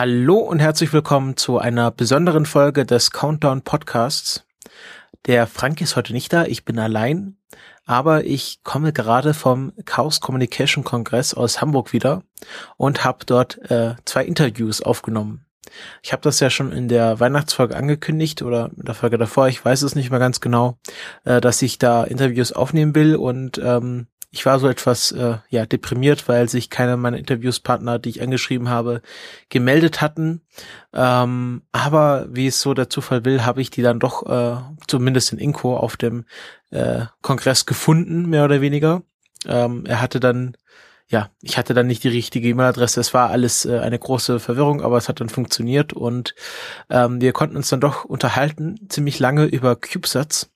Hallo und herzlich willkommen zu einer besonderen Folge des Countdown Podcasts. Der Frank ist heute nicht da, ich bin allein, aber ich komme gerade vom Chaos Communication Kongress aus Hamburg wieder und habe dort äh, zwei Interviews aufgenommen. Ich habe das ja schon in der Weihnachtsfolge angekündigt oder in der Folge davor, ich weiß es nicht mehr ganz genau, äh, dass ich da Interviews aufnehmen will und ähm, ich war so etwas äh, ja deprimiert, weil sich keiner meiner Interviewspartner, die ich angeschrieben habe, gemeldet hatten. Ähm, aber wie es so der Zufall will, habe ich die dann doch äh, zumindest in Inko auf dem äh, Kongress gefunden, mehr oder weniger. Ähm, er hatte dann ja, ich hatte dann nicht die richtige E-Mail-Adresse. Es war alles äh, eine große Verwirrung, aber es hat dann funktioniert und ähm, wir konnten uns dann doch unterhalten, ziemlich lange über CubeSats.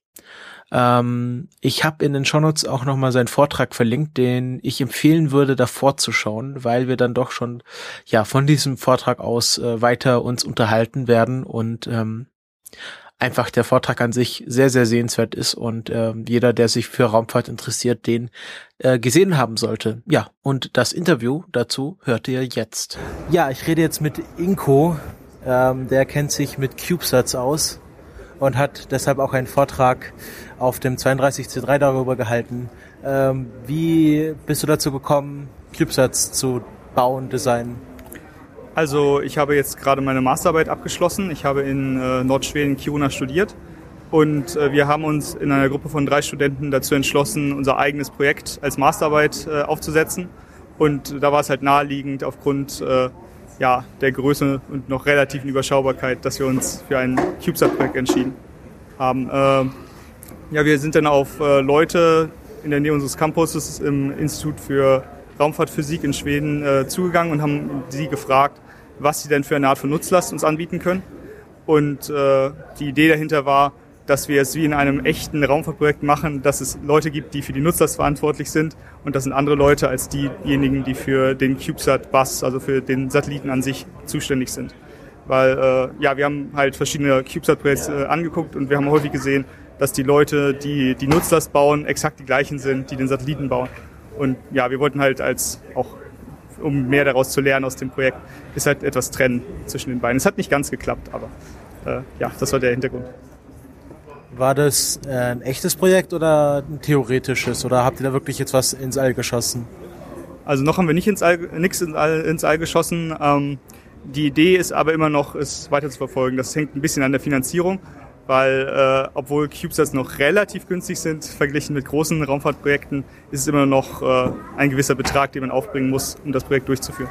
Ähm, ich habe in den Shownotes auch nochmal seinen Vortrag verlinkt, den ich empfehlen würde, davor zu schauen, weil wir dann doch schon ja von diesem Vortrag aus äh, weiter uns unterhalten werden und ähm, einfach der Vortrag an sich sehr, sehr sehenswert ist und äh, jeder, der sich für Raumfahrt interessiert, den äh, gesehen haben sollte. Ja, und das Interview dazu hört ihr jetzt. Ja, ich rede jetzt mit Inko. Ähm, der kennt sich mit CubeSats aus und hat deshalb auch einen Vortrag auf dem 32C3 darüber gehalten. Ähm, wie bist du dazu gekommen, CubeSats zu bauen, designen? Also ich habe jetzt gerade meine Masterarbeit abgeschlossen. Ich habe in äh, Nordschweden Kiruna studiert und äh, wir haben uns in einer Gruppe von drei Studenten dazu entschlossen, unser eigenes Projekt als Masterarbeit äh, aufzusetzen. Und da war es halt naheliegend aufgrund äh, ja, der Größe und noch relativen Überschaubarkeit, dass wir uns für ein CubeSat-Projekt entschieden haben. Ja, wir sind dann auf äh, Leute in der Nähe unseres Campuses im Institut für Raumfahrtphysik in Schweden äh, zugegangen und haben sie gefragt, was sie denn für eine Art von Nutzlast uns anbieten können. Und äh, die Idee dahinter war, dass wir es wie in einem echten Raumfahrtprojekt machen, dass es Leute gibt, die für die Nutzlast verantwortlich sind und das sind andere Leute als diejenigen, die für den CubeSat-Bus, also für den Satelliten an sich zuständig sind. Weil äh, ja, wir haben halt verschiedene CubeSat-Projekte äh, angeguckt und wir haben häufig gesehen, dass die Leute, die die Nutzlast bauen, exakt die gleichen sind, die den Satelliten bauen. Und ja, wir wollten halt als auch, um mehr daraus zu lernen aus dem Projekt, ist halt etwas trennen zwischen den beiden. Es hat nicht ganz geklappt, aber äh, ja, das war der Hintergrund. War das äh, ein echtes Projekt oder ein theoretisches? Oder habt ihr da wirklich jetzt was ins All geschossen? Also noch haben wir nicht ins All, nichts ins All, ins All geschossen. Ähm, die Idee ist aber immer noch, es weiter zu verfolgen. Das hängt ein bisschen an der Finanzierung weil äh, obwohl CubeSats noch relativ günstig sind, verglichen mit großen Raumfahrtprojekten, ist es immer noch äh, ein gewisser Betrag, den man aufbringen muss, um das Projekt durchzuführen.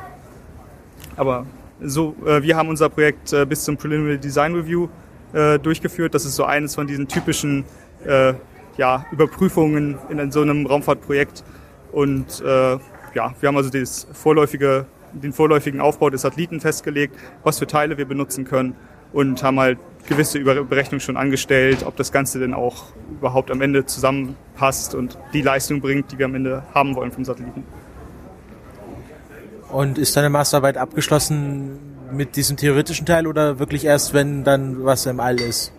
Aber so, äh, wir haben unser Projekt äh, bis zum Preliminary Design Review äh, durchgeführt. Das ist so eines von diesen typischen äh, ja, Überprüfungen in, so einem Raumfahrtprojekt. Und äh, ja, wir haben also das vorläufige, den vorläufigen Aufbau des Satelliten festgelegt, was für Teile wir benutzen können und haben halt gewisse Berechnungen schon angestellt, ob das Ganze denn auch überhaupt am Ende zusammenpasst und die Leistung bringt, die wir am Ende haben wollen vom Satelliten. Und ist deine Masterarbeit abgeschlossen mit diesem theoretischen Teil oder wirklich erst, wenn dann was im All ist?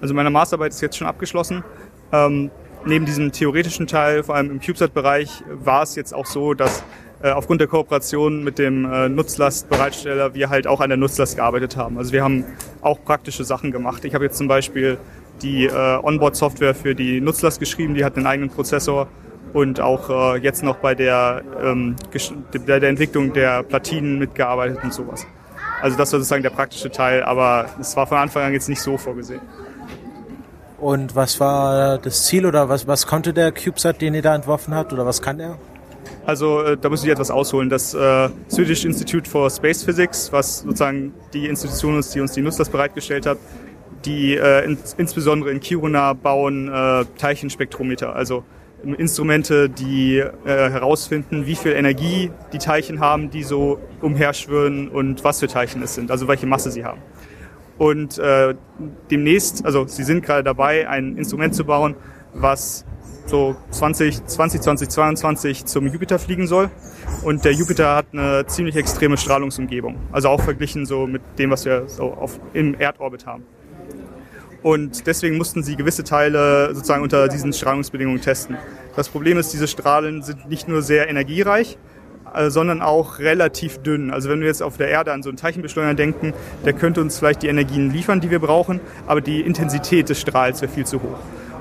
Also meine Masterarbeit ist jetzt schon abgeschlossen. Ähm, neben diesem theoretischen Teil, vor allem im CubeSat-Bereich, war es jetzt auch so, dass aufgrund der Kooperation mit dem äh, Nutzlastbereitsteller wir halt auch an der Nutzlast gearbeitet haben. Also wir haben auch praktische Sachen gemacht. Ich habe jetzt zum Beispiel die äh, Onboard-Software für die Nutzlast geschrieben, die hat einen eigenen Prozessor und auch äh, jetzt noch bei der, ähm, bei der Entwicklung der Platinen mitgearbeitet und sowas. Also das war sozusagen der praktische Teil, aber es war von Anfang an jetzt nicht so vorgesehen. Und was war das Ziel oder was, was konnte der CubeSat, den ihr da entworfen habt oder was kann er? Also äh, da muss ich etwas ausholen. Das äh, Swedish Institute for Space Physics, was sozusagen die Institution ist, die uns die Nutzlast bereitgestellt hat, die äh, in, insbesondere in Kiruna bauen äh, Teilchenspektrometer, also Instrumente, die äh, herausfinden, wie viel Energie die Teilchen haben, die so umherschwirren und was für Teilchen es sind, also welche Masse sie haben. Und äh, demnächst, also sie sind gerade dabei, ein Instrument zu bauen, was so 20, 20, 2022 zum Jupiter fliegen soll. Und der Jupiter hat eine ziemlich extreme Strahlungsumgebung. Also auch verglichen so mit dem, was wir so auf, im Erdorbit haben. Und deswegen mussten sie gewisse Teile sozusagen unter diesen Strahlungsbedingungen testen. Das Problem ist, diese Strahlen sind nicht nur sehr energiereich, äh, sondern auch relativ dünn. Also wenn wir jetzt auf der Erde an so einen Teilchenbeschleuniger denken, der könnte uns vielleicht die Energien liefern, die wir brauchen, aber die Intensität des Strahls wäre viel zu hoch.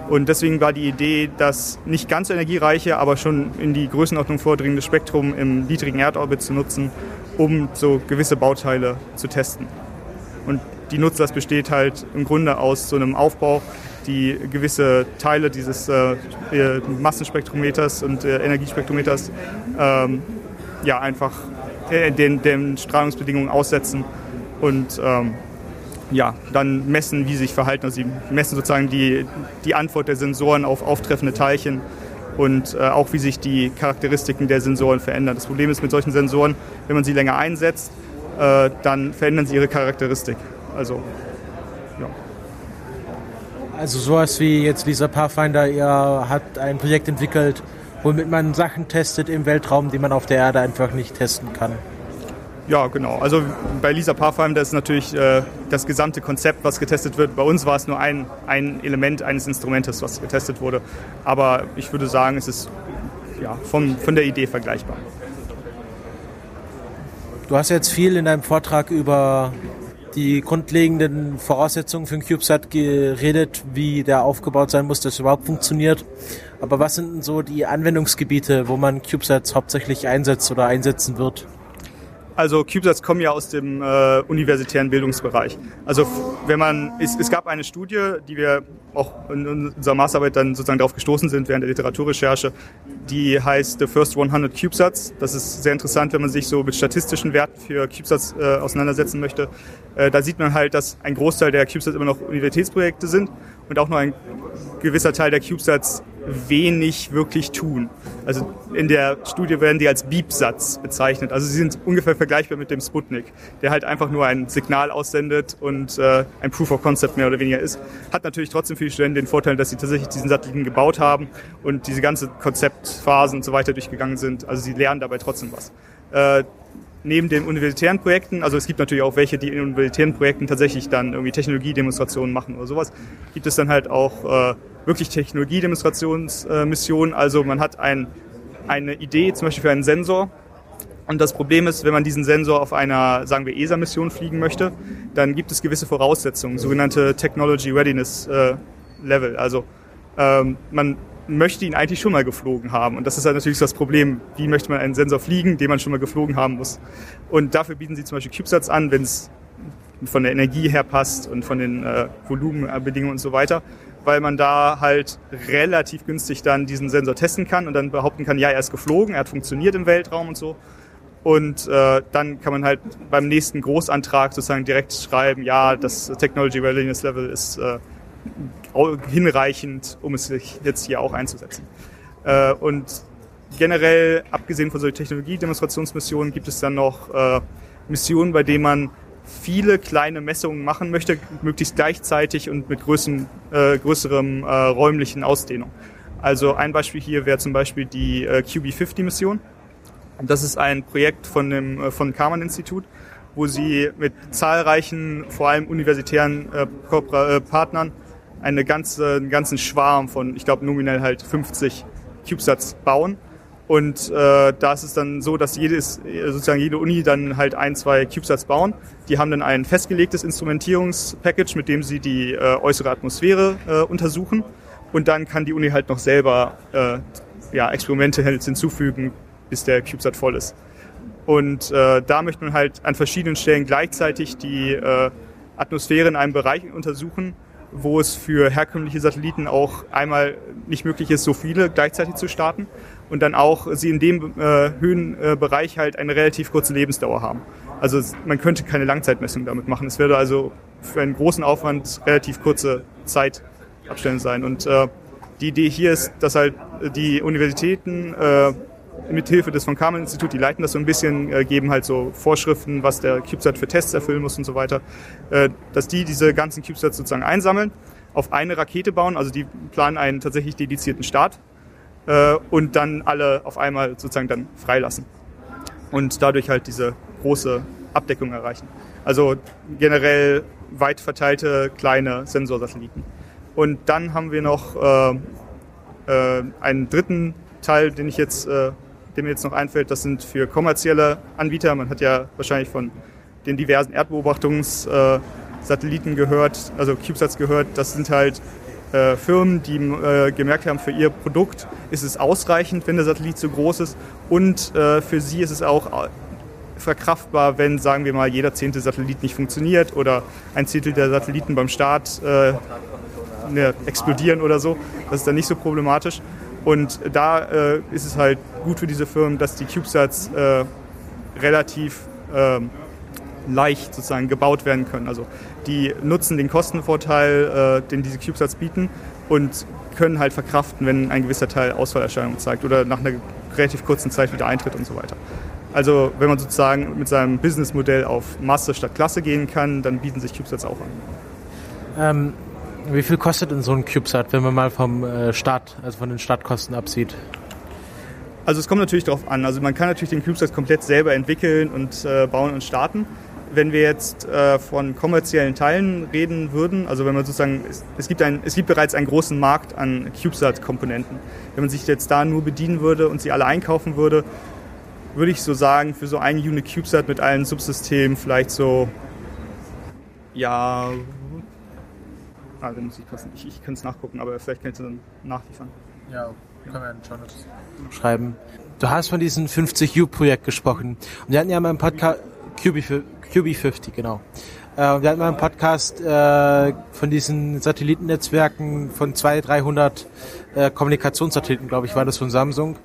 Und deswegen war die Idee, das nicht ganz so energiereiche, aber schon in die Größenordnung vordringende Spektrum im niedrigen Erdorbit zu nutzen, um so gewisse Bauteile zu testen. Und die Nutzlast besteht halt im Grunde aus so einem Aufbau, die gewisse Teile dieses äh, äh, Massenspektrometers und äh, Energiespektrometers ähm, ja, einfach äh, den, den Strahlungsbedingungen aussetzen und ähm, ja, dann messen, wie sie sich verhalten. Also sie messen sozusagen die, die Antwort der Sensoren auf auftreffende Teilchen und äh, auch wie sich die Charakteristiken der Sensoren verändern. Das Problem ist mit solchen Sensoren, wenn man sie länger einsetzt, äh, dann verändern sie ihre Charakteristik. Also, ja. Also sowas wie jetzt Lisa Pathfinder, ihr hat ein Projekt entwickelt, womit man Sachen testet im Weltraum, die man auf der Erde einfach nicht testen kann. Ja, genau. Also bei Lisa Pathfinder ist natürlich äh, das gesamte Konzept, was getestet wird. Bei uns war es nur ein, ein Element eines Instrumentes, was getestet wurde. Aber ich würde sagen, es ist ja, von, von der Idee vergleichbar. Du hast jetzt viel in deinem Vortrag über die grundlegenden Voraussetzungen für den CubeSat geredet, wie der aufgebaut sein muss, dass es überhaupt funktioniert. Aber was sind denn so die Anwendungsgebiete, wo man CubeSats hauptsächlich einsetzt oder einsetzen wird? Also CubeSats kommen ja aus dem äh, universitären Bildungsbereich. Also wenn man, es, es gab eine Studie, die wir auch in unserer Masterarbeit dann sozusagen darauf gestoßen sind während der Literaturrecherche, die heißt The First 100 CubeSats. Das ist sehr interessant, wenn man sich so mit statistischen Werten für CubeSats äh, auseinandersetzen möchte. Äh, da sieht man halt, dass ein Großteil der CubeSats immer noch Universitätsprojekte sind und auch nur ein gewisser Teil der CubeSats wenig wirklich tun. Also in der Studie werden die als Beep-Satz bezeichnet. Also sie sind ungefähr vergleichbar mit dem Sputnik, der halt einfach nur ein Signal aussendet und äh, ein Proof of Concept mehr oder weniger ist. Hat natürlich trotzdem für die Studenten den Vorteil, dass sie tatsächlich diesen Satelliten gebaut haben und diese ganze Konzeptphasen und so weiter durchgegangen sind. Also sie lernen dabei trotzdem was. Äh, neben den universitären Projekten, also es gibt natürlich auch welche, die in universitären Projekten tatsächlich dann irgendwie Technologiedemonstrationen machen oder sowas, gibt es dann halt auch äh, wirklich Technologiedemonstrationsmissionen. Äh, also man hat ein, eine Idee, zum Beispiel für einen Sensor, und das Problem ist, wenn man diesen Sensor auf einer, sagen wir, ESA-Mission fliegen möchte, dann gibt es gewisse Voraussetzungen, sogenannte Technology Readiness äh, Level. Also ähm, man möchte ihn eigentlich schon mal geflogen haben. Und das ist halt natürlich das Problem. Wie möchte man einen Sensor fliegen, den man schon mal geflogen haben muss? Und dafür bieten sie zum Beispiel CubeSats an, wenn es von der Energie her passt und von den äh, Volumenbedingungen und so weiter, weil man da halt relativ günstig dann diesen Sensor testen kann und dann behaupten kann, ja, er ist geflogen, er hat funktioniert im Weltraum und so. Und äh, dann kann man halt beim nächsten Großantrag sozusagen direkt schreiben, ja, das Technology Readiness Level ist äh, hinreichend, um es jetzt hier auch einzusetzen. Äh, und generell, abgesehen von solchen Technologiedemonstrationsmissionen, gibt es dann noch äh, Missionen, bei denen man viele kleine Messungen machen möchte, möglichst gleichzeitig und mit größeren, äh, größerem äh, räumlichen Ausdehnung. Also ein Beispiel hier wäre zum Beispiel die äh, QB50-Mission. Das ist ein Projekt von dem äh, von Karman-Institut, wo sie mit zahlreichen, vor allem universitären äh, äh, Partnern eine ganze, einen ganzen Schwarm von, ich glaube nominell halt 50 CubeSats bauen. Und äh, da ist es dann so, dass jedes, sozusagen jede Uni dann halt ein, zwei CubeSats bauen. Die haben dann ein festgelegtes Instrumentierungspackage, mit dem sie die äh, äußere Atmosphäre äh, untersuchen. Und dann kann die Uni halt noch selber äh, ja, Experimente halt hinzufügen, bis der CubeSat voll ist. Und äh, da möchte man halt an verschiedenen Stellen gleichzeitig die äh, Atmosphäre in einem Bereich untersuchen wo es für herkömmliche Satelliten auch einmal nicht möglich ist, so viele gleichzeitig zu starten und dann auch sie in dem äh, Höhenbereich halt eine relativ kurze Lebensdauer haben. Also man könnte keine Langzeitmessung damit machen. Es würde also für einen großen Aufwand relativ kurze Zeitabstände sein. Und äh, die Idee hier ist, dass halt die Universitäten äh, mithilfe des von Karman Institut, die leiten das so ein bisschen, äh, geben halt so Vorschriften, was der CubeSat für Tests erfüllen muss und so weiter, äh, dass die diese ganzen CubeSats sozusagen einsammeln, auf eine Rakete bauen, also die planen einen tatsächlich dedizierten Start äh, und dann alle auf einmal sozusagen dann freilassen und dadurch halt diese große Abdeckung erreichen. Also generell weit verteilte kleine Sensorsatelliten. Und dann haben wir noch einen dritten Teil, den ich jetzt äh, der mir jetzt noch einfällt, das sind für kommerzielle Anbieter. Man hat ja wahrscheinlich von den diversen Erdbeobachtungssatelliten gehört, also CubeSats gehört. Das sind halt äh, Firmen, die äh, gemerkt haben, für ihr Produkt ist es ausreichend, wenn der Satellit so groß ist. Und äh, für sie ist es auch äh, verkraftbar, wenn, sagen wir mal, jeder zehnte Satellit nicht funktioniert oder ein Zehntel der Satelliten beim Start äh, ne, explodieren oder so. Das ist dann nicht so problematisch. Und da äh, ist es halt gut für diese Firmen, dass die CubeSats äh, relativ äh, leicht sozusagen gebaut werden können. Also die nutzen den Kostenvorteil, äh, den diese CubeSats bieten und können halt verkraften, wenn ein gewisser Teil Ausfallerscheinungen zeigt oder nach einer relativ kurzen Zeit wieder eintritt und so weiter. Also wenn man sozusagen mit seinem Businessmodell auf Masse statt Klasse gehen kann, dann bieten sich CubeSats auch an. Ähm, wie viel kostet denn so ein CubeSat, wenn man mal vom äh, Start, also von den Startkosten absieht? Also es kommt natürlich darauf an. Also man kann natürlich den CubeSat komplett selber entwickeln und äh, bauen und starten. Wenn wir jetzt äh, von kommerziellen Teilen reden würden, also wenn man sozusagen, es, es, gibt ein, es gibt bereits einen großen Markt an CubeSat-Komponenten. Wenn man sich jetzt da nur bedienen würde und sie alle einkaufen würde, würde ich so sagen, für so ein Unit CubeSat mit allen Subsystemen vielleicht so, ja, Ah, da muss ich passen. Ich, ich kann es nachgucken, aber vielleicht kannst du dann nachliefern. Ja, können wir schon schreiben. Du hast von diesem 50U-Projekt gesprochen. Und wir hatten ja mal im Podcast, QB50, genau. Äh, wir hatten mal im Podcast äh, von diesen Satellitennetzwerken von 200, 300 äh, Kommunikationssatelliten, glaube ich, war das von Samsung.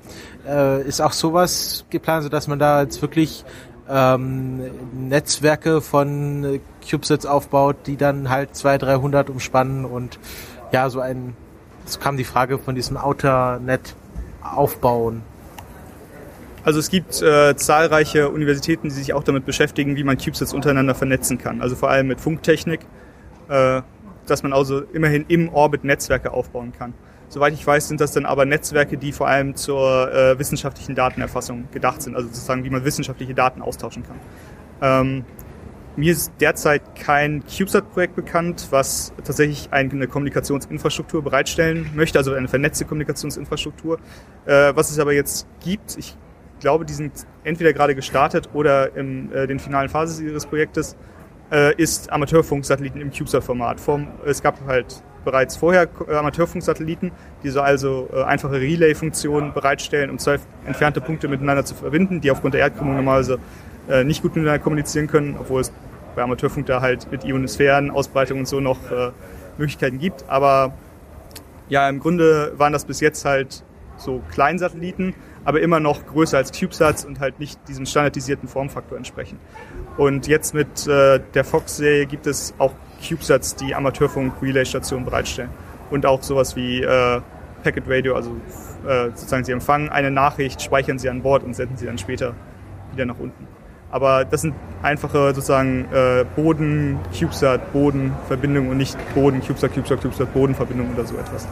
Äh, ist auch sowas geplant, sodass man da jetzt wirklich ähm, Netzwerke von CubeSats aufbaut, die dann halt 200, 300 umspannen und ja, so ein, es kam die Frage von diesem Outernet aufbauen. Also es gibt äh, zahlreiche Universitäten, die sich auch damit beschäftigen, wie man CubeSats untereinander vernetzen kann. Also vor allem mit Funktechnik, äh, dass man also immerhin im Orbit Netzwerke aufbauen kann. Soweit ich weiß, sind das dann aber Netzwerke, die vor allem zur äh, wissenschaftlichen Datenerfassung gedacht sind, also sozusagen, wie man wissenschaftliche Daten austauschen kann. Ähm, mir ist derzeit kein CubeSat-Projekt bekannt, was tatsächlich eine Kommunikationsinfrastruktur bereitstellen möchte, also eine vernetzte Kommunikationsinfrastruktur. Äh, was es aber jetzt gibt, ich glaube, die sind entweder gerade gestartet oder in äh, den finalen Phasen ihres Projektes, äh, ist Amateurfunksatelliten im CubeSat-Format. Es gab halt bereits vorher äh, Amateurfunksatelliten, die so also äh, einfache Relay-Funktionen bereitstellen, um zwei entfernte Punkte miteinander zu verbinden, die aufgrund der Erdkrümmung normalerweise äh, nicht gut miteinander kommunizieren können, obwohl es bei Amateurfunk da halt mit Ionosphären, Ausbreitung und so noch Möglichkeiten gibt. Aber ja, im Grunde waren das bis jetzt halt so Kleinsatelliten, aber immer noch größer als CubeSats und halt nicht diesem standardisierten Formfaktor entsprechen. Und jetzt mit äh, der Fox-Serie gibt es auch CubeSats, die Amateurfunk-Relay-Stationen bereitstellen. Und auch sowas wie äh, Packet Radio, also äh, sozusagen sie empfangen eine Nachricht, speichern sie an Bord und senden sie dann später wieder nach unten. Aber das sind einfache sozusagen äh, Boden, CubeSat, Boden-Verbindungen und nicht Boden, CubeSat, CubeSat, CubeSat, Boden-Verbindungen oder so etwas.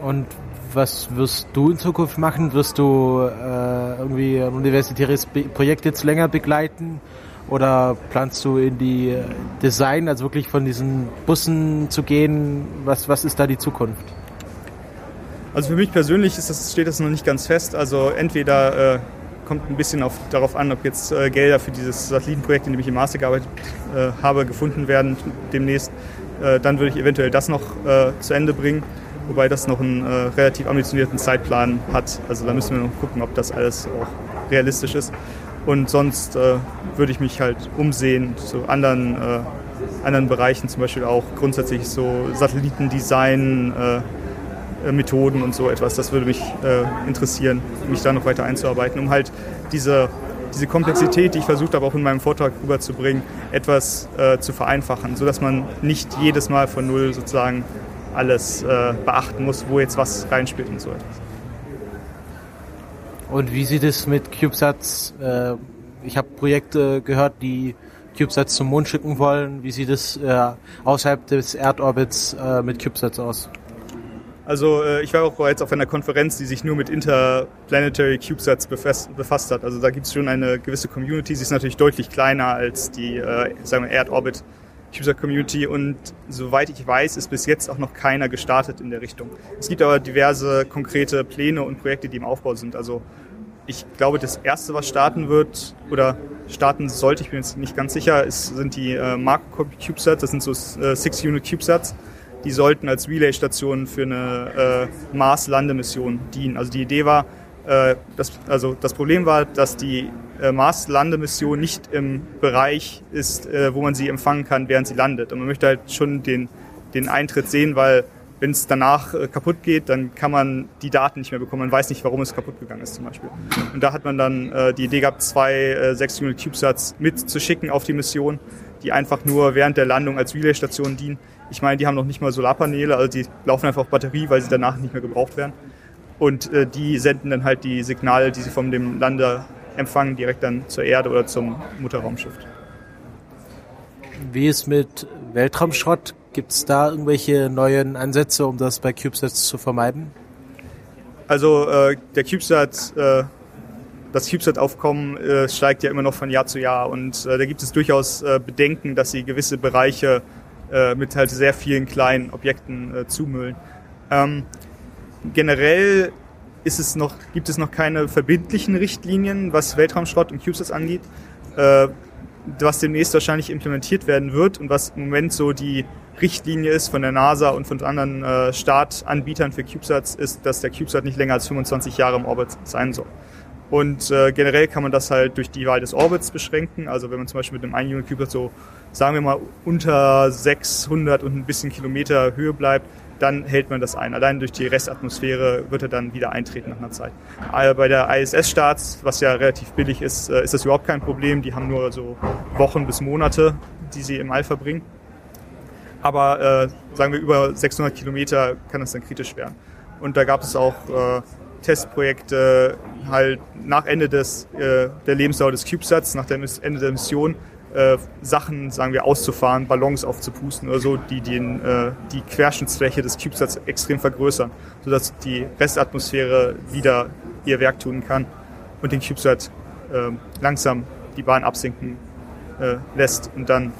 Und was wirst du in Zukunft machen? Wirst du äh, irgendwie ein universitäres Projekt jetzt länger begleiten? Oder planst du in die Design, also wirklich von diesen Bussen zu gehen? Was, was ist da die Zukunft? Also für mich persönlich ist das, steht das noch nicht ganz fest. Also entweder äh, kommt ein bisschen auf, darauf an, ob jetzt äh, Gelder für dieses Satellitenprojekt, in dem ich im Master gearbeitet äh, habe, gefunden werden demnächst. Äh, dann würde ich eventuell das noch äh, zu Ende bringen wobei das noch einen äh, relativ ambitionierten Zeitplan hat. Also da müssen wir noch gucken, ob das alles auch realistisch ist. Und sonst äh, würde ich mich halt umsehen zu anderen, äh, anderen Bereichen, zum Beispiel auch grundsätzlich so Satellitendesign, äh, äh, Methoden und so etwas. Das würde mich äh, interessieren, mich da noch weiter einzuarbeiten, um halt diese, diese Komplexität, die ich versucht habe, auch in meinem Vortrag rüberzubringen, etwas zu vereinfachen, sodass man nicht jedes Mal von Null sozusagen alles äh, beachten muss, wo jetzt was reinspielt und so etwas. Und wie sieht es mit CubeSats? Äh, ich habe Projekte gehört, die CubeSats zum Mond schicken wollen. Wie sieht es äh, außerhalb des Erdorbits äh, mit CubeSats aus? Also äh, ich war auch bereits auf einer Konferenz, die sich nur mit Interplanetary CubeSats befasst, hat. Also da gibt es schon eine gewisse Community. Sie ist natürlich deutlich kleiner als die äh, sagen wir Erdorbit CubeSat-Community und soweit ich weiß, ist bis jetzt auch noch keiner gestartet in der Richtung. Es gibt aber diverse konkrete Pläne und Projekte, die im Aufbau sind. Also ich glaube, das erste, was starten wird oder starten sollte, ich bin jetzt nicht ganz sicher, ist, sind die äh, Marco CubeSats, das sind so äh, Six-Unit CubeSats. Die sollten als Relay-Station für eine äh, Mars-Landemission dienen. Also die Idee war, äh, das, also das Problem war, dass die äh, Mars-Landemission nicht im Bereich ist, äh, wo man sie empfangen kann, während sie landet. Und man möchte halt schon den, den Eintritt sehen, weil wenn es danach äh, kaputt geht, dann kann man die Daten nicht mehr bekommen. Man weiß nicht, warum es kaputt gegangen ist zum Beispiel. Und da hat man dann äh, die Idee gehabt, zwei äh, 6 Unit CubeSats mitzuschicken auf die Mission, die einfach nur während der Landung als Relay-Station dienen. Ich meine, die haben noch nicht mal Solarpaneele, also die laufen einfach auf Batterie, weil sie danach nicht mehr gebraucht werden. Und äh, die senden dann halt die Signale, die sie von dem Lander empfangen, direkt dann zur Erde oder zum Mutterraumschiff. Wie ist mit Weltraumschrott? Gibt es da irgendwelche neuen Ansätze, um das bei CubeSats zu vermeiden? Also äh, der CubeSat, äh, das CubeSat-Aufkommen äh, steigt ja immer noch von Jahr zu Jahr und äh, da gibt es durchaus äh, Bedenken, dass sie gewisse Bereiche äh, mit halt sehr vielen kleinen Objekten zumüllen. Ähm, generell ist es noch, gibt es noch keine verbindlichen Richtlinien, was Weltraumschrott und CubeSats angeht. Äh, was demnächst wahrscheinlich implementiert werden wird und was im Moment so die Richtlinie ist von der NASA und von anderen äh, Startanbietern für CubeSats, ist, dass der CubeSat nicht länger als 25 Jahre im Orbit sein soll. Und äh, generell kann man das halt durch die Wahl des Orbits beschränken. Also wenn man zum Beispiel mit einem 1 Unit CubeSat so, sagen wir mal, unter 600 und ein bisschen Kilometer Höhe bleibt, dann hält man das ein. Allein durch die Restatmosphäre wird er dann wieder eintreten nach einer Zeit. Aber bei der ISS-Starts, was ja relativ billig ist, äh, ist das überhaupt kein Problem. Die haben nur so Wochen bis Monate, die sie im All verbringen. Aber äh, sagen wir über 600 Kilometer kann das dann kritisch werden. Und da gab es auch äh, Testprojekte halt nach Ende des, äh, der Lebensdauer des CubeSats, nach dem Ende der Mission, äh, Sachen, sagen wir, auszufahren, Ballons aufzupusten oder so, die den, äh, die Querschnittsfläche des CubeSats extrem vergrößern, sodass die Restatmosphäre wieder ihr Werk tun kann und den CubeSat äh, langsam die Bahn absinken äh, lässt und dann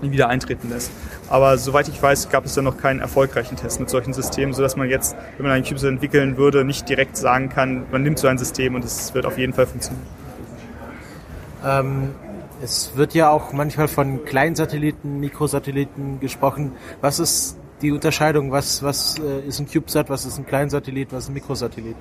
wieder eintreten lässt. Aber soweit ich weiß, gab es da noch keinen erfolgreichen Test mit solchen Systemen, sodass man jetzt, wenn man einen CubeSat entwickeln würde, nicht direkt sagen kann, man nimmt so ein System und es wird auf jeden Fall funktionieren. Ähm, es wird ja auch manchmal von Kleinsatelliten, Mikrosatelliten gesprochen. Was ist die Unterscheidung? Was, was äh, ist ein CubeSat, was ist ein Kleinsatellit, was ist ein Mikrosatellit?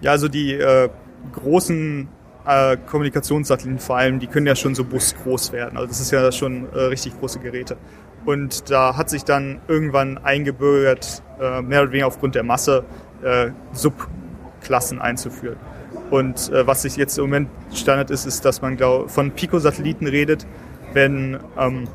Ja, also die äh, großen äh, Kommunikationssatelliten vor allem, die können ja schon so busgroß werden. Also das ist ja schon äh, richtig große Geräte. Und da hat sich dann irgendwann eingebürgert, äh, mehr oder weniger aufgrund der Masse, äh, Subklassen einzuführen. Und äh, was sich jetzt im Moment Standard ist, ist, dass man glaub, von Pico-Satelliten redet, wenn ähm,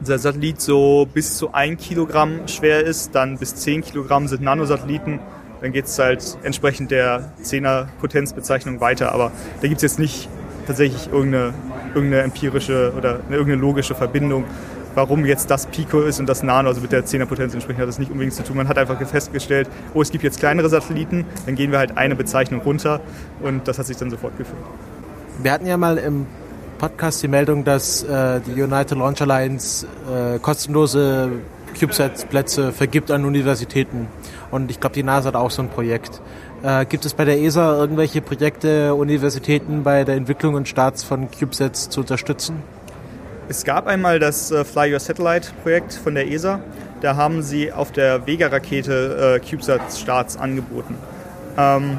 der Satellit so bis zu ein Kilogramm schwer ist, dann bis zehn Kilogramm sind Nanosatelliten, dann geht es halt entsprechend der 10er Potenzbezeichnung weiter. Aber da gibt es jetzt nicht tatsächlich irgendeine, irgendeine empirische oder irgendeine logische Verbindung warum jetzt das Pico ist und das Nano, also mit der 10er Potenz entsprechend, hat das nicht unbedingt zu tun. Man hat einfach festgestellt, oh, es gibt jetzt kleinere Satelliten, dann gehen wir halt eine Bezeichnung runter und das hat sich dann sofort geführt. Wir hatten ja mal im Podcast die Meldung, dass äh, die United Launch Alliance äh, kostenlose CubeSat-Plätze vergibt an Universitäten. Und ich glaube, die NASA hat auch so ein Projekt. Äh, gibt es bei der ESA irgendwelche Projekte, Universitäten bei der Entwicklung und Starts von CubeSats zu unterstützen? Es gab einmal das äh, Fly Your Satellite Projekt von der ESA. Da haben sie auf der Vega-Rakete äh, CubeSat-Starts angeboten. Ähm,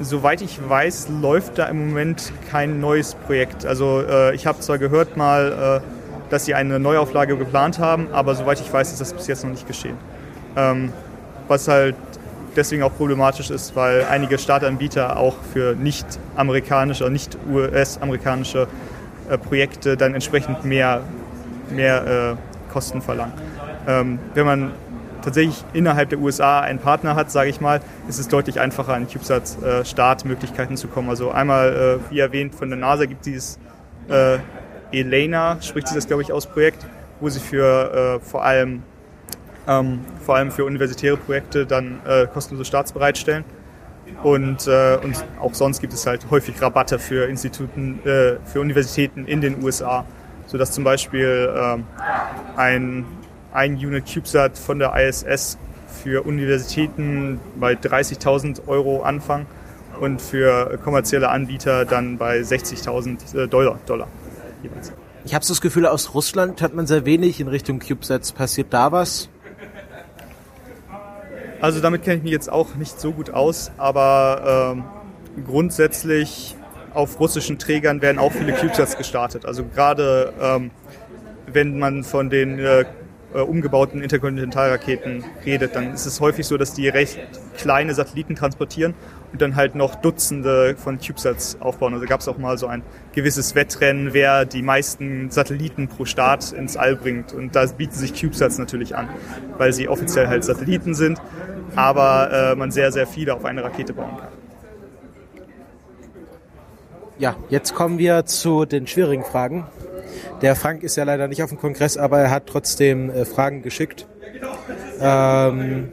soweit ich weiß, läuft da im Moment kein neues Projekt. Also äh, ich habe zwar gehört mal, äh, dass sie eine Neuauflage geplant haben, aber soweit ich weiß, ist das bis jetzt noch nicht geschehen. Ähm, was halt deswegen auch problematisch ist, weil einige Startanbieter auch für nicht-amerikanische, nicht-US-amerikanische äh, Projekte dann entsprechend mehr, mehr äh, Kosten verlangen. Ähm, wenn man tatsächlich innerhalb der USA einen Partner hat, sage ich mal, ist es deutlich einfacher, an CubeSat-Startmöglichkeiten zu kommen. Also einmal, äh, wie erwähnt, von der NASA gibt es dieses äh, ELENA, spricht sich das, glaube ich, aus Projekt, wo sie für äh, vor allem ähm, vor allem für universitäre Projekte dann äh, kostenlose Starts bereitstellen. Und, äh, und auch sonst gibt es halt häufig Rabatte für Instituten, äh, für Universitäten in den USA, sodass zum Beispiel ähm, ein, ein Unit CubeSat von der ISS für Universitäten bei 30.000 Euro anfangen und für kommerzielle Anbieter dann bei 60.000 äh, Dollar, Dollar jeweils. Ich habe so das Gefühl, aus Russland hat man sehr wenig in Richtung CubeSats. Passiert da was? Also damit kenne ich mich jetzt auch nicht so gut aus, aber ähm, grundsätzlich auf russischen Trägern werden auch viele CubeSats gestartet. Also gerade ähm, wenn man von den äh, äh, umgebauten Interkontinentalraketen redet, dann ist es häufig so, dass die recht kleine Satelliten transportieren und dann halt noch Dutzende von CubeSats aufbauen. Also gab es auch mal so ein gewisses Wettrennen, wer die meisten Satelliten pro Start ins All bringt. Und da bieten sich CubeSats natürlich an, weil sie offiziell halt Satelliten sind, aber äh, man sehr, sehr viele auf eine Rakete bauen kann. Ja, jetzt kommen wir zu den schwierigen Fragen. Der Frank ist ja leider nicht auf dem Kongress, aber er hat trotzdem äh, Fragen geschickt. Ähm,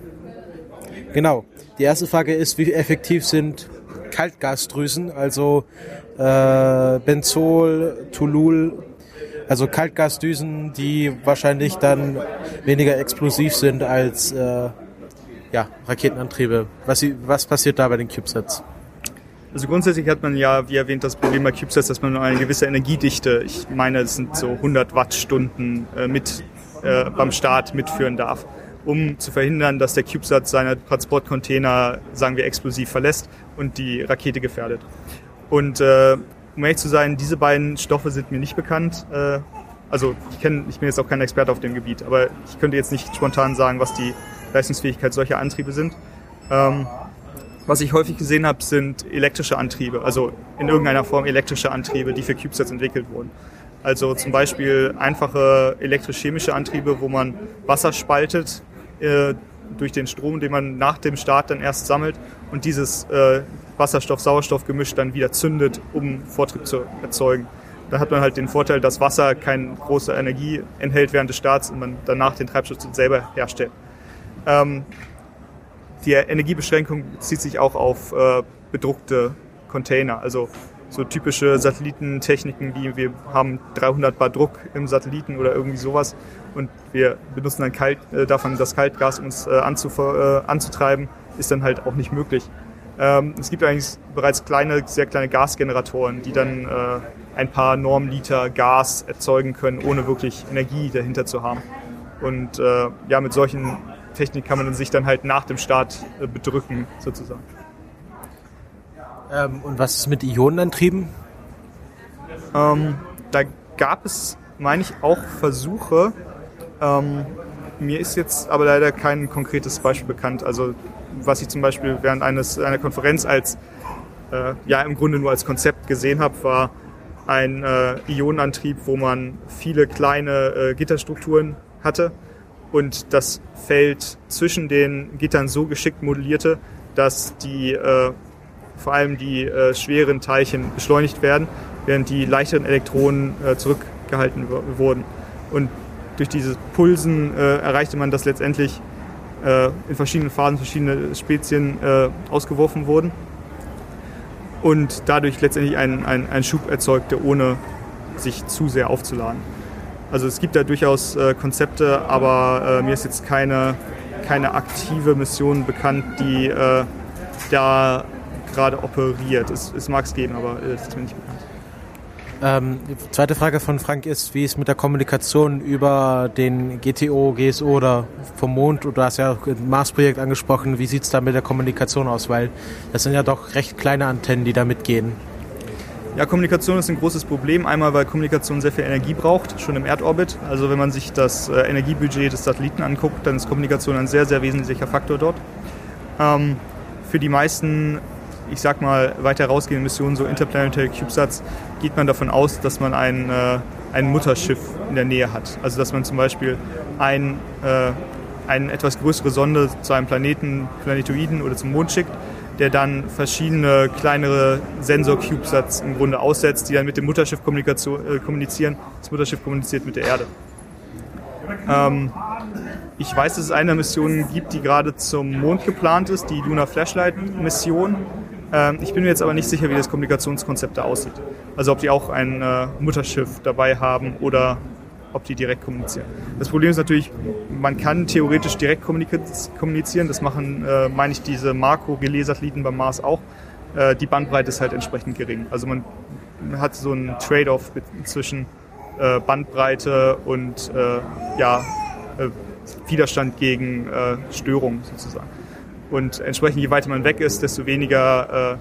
genau. Die erste Frage ist, wie effektiv sind Kaltgasdrüsen, also äh, Benzol, Tolul, also Kaltgasdüsen, die wahrscheinlich dann weniger explosiv sind als äh, ja, Raketenantriebe. Was, was passiert da bei den CubeSats? Also grundsätzlich hat man ja, wie erwähnt, das Problem bei CubeSats, dass man eine gewisse Energiedichte, ich meine, es sind so 100 Wattstunden äh, mit äh, beim Start mitführen darf, um zu verhindern, dass der CubeSat seine Transportcontainer, sagen wir, explosiv verlässt und die Rakete gefährdet. Und äh, um ehrlich zu sein, diese beiden Stoffe sind mir nicht bekannt. Äh, also ich kenne, ich bin jetzt auch kein Experte auf dem Gebiet, aber ich könnte jetzt nicht spontan sagen, was die Leistungsfähigkeit solcher Antriebe sind. Ähm, was ich häufig gesehen habe, sind elektrische Antriebe, also in irgendeiner Form elektrische Antriebe, die für CubeSats entwickelt wurden. Also zum Beispiel einfache elektrisch-chemische Antriebe, wo man Wasser spaltet äh, durch den Strom, den man nach dem Start dann erst sammelt und dieses äh, Wasserstoff-Sauerstoff-Gemisch dann wieder zündet, um Vortrieb zu erzeugen. Da hat man halt den Vorteil, dass Wasser keine große Energie enthält während des Starts und man danach den Treibstoff selber herstellt. Ähm, die Energiebeschränkung bezieht sich auch auf äh, bedruckte Container, also so typische Satellitentechniken, wie wir haben 300 Bar Druck im Satelliten oder irgendwie sowas und wir benutzen dann kalt, äh, davon das Kaltgas, um es äh, äh, anzutreiben, ist dann halt auch nicht möglich. Ähm, es gibt eigentlich bereits kleine, sehr kleine Gasgeneratoren, die dann äh, ein paar Normliter Gas erzeugen können, ohne wirklich Energie dahinter zu haben. Und äh, ja, mit solchen Technik kann man sich dann halt nach dem Start äh, bedrücken, sozusagen. Ähm, und was ist mit Ionenantrieben? Ähm, da gab es, meine ich, auch Versuche. Ähm, mir ist jetzt aber leider kein konkretes Beispiel bekannt. Also was ich zum Beispiel während eines, einer Konferenz als, äh, ja im Grunde nur als Konzept gesehen habe, war ein äh, Ionenantrieb, wo man viele kleine äh, Gitterstrukturen hatte und das Feld zwischen den Gittern so geschickt modellierte, dass die äh, vor allem die äh, schweren Teilchen beschleunigt werden, während die leichteren Elektronen äh, zurückgehalten wurden. Und durch diese Pulsen äh, erreichte man, dass letztendlich äh, in verschiedenen Phasen verschiedene Spezien äh, ausgeworfen wurden und dadurch letztendlich einen ein Schub erzeugte, ohne sich zu sehr aufzuladen. Also es gibt da durchaus äh, Konzepte, aber äh, mir ist jetzt keine, keine aktive Mission bekannt, die äh, da gerade operiert. Es, es mag es geben, aber es ist mir nicht bekannt. Ähm, die zweite Frage von Frank ist, wie es mit der Kommunikation über den GTO, GSO oder vom Mond, du hast ja ein Mars-Projekt angesprochen, wie sieht es da mit der Kommunikation aus? Weil das sind ja doch recht kleine Antennen, die da mitgehen. Ja, Kommunikation ist ein großes Problem. Einmal, weil Kommunikation sehr viel Energie braucht, schon im Erdorbit. Also wenn man sich das äh, Energiebudget des Satelliten anguckt, dann ist Kommunikation ein sehr, sehr wesentlicher Faktor dort. Ähm, für die meisten, ich sag mal, weiter rausgehenden Missionen, so Interplanetary CubeSats, geht man davon aus, dass man ein, äh, ein Mutterschiff in der Nähe hat. Also dass man zum Beispiel ein, äh, eine etwas größere Sonde zu einem Planeten, Planetoiden oder zum Mond schickt der dann verschiedene kleinere Sensor-CubeSats im Grunde aussetzt, die dann mit dem Mutterschiff äh, kommunizieren. Das Mutterschiff kommuniziert mit der Erde. Ähm, ich weiß, dass es eine Mission gibt, die gerade zum Mond geplant ist, die Lunar Flashlight Mission. Ähm, ich bin mir jetzt aber nicht sicher, wie das Kommunikationskonzept da aussieht. Also ob die auch ein äh, Mutterschiff dabei haben oder ob die direkt kommunizieren. Das Problem ist natürlich, man kann theoretisch direkt kommunizieren. Das machen, äh, meine ich, diese Marco-Relais-Satelliten beim Mars auch. Äh, die Bandbreite ist halt entsprechend gering. Also man hat so einen Trade-off zwischen äh, Bandbreite und äh, ja, äh, Widerstand gegen äh, Störung sozusagen. Und entsprechend, je weiter man weg ist, desto weniger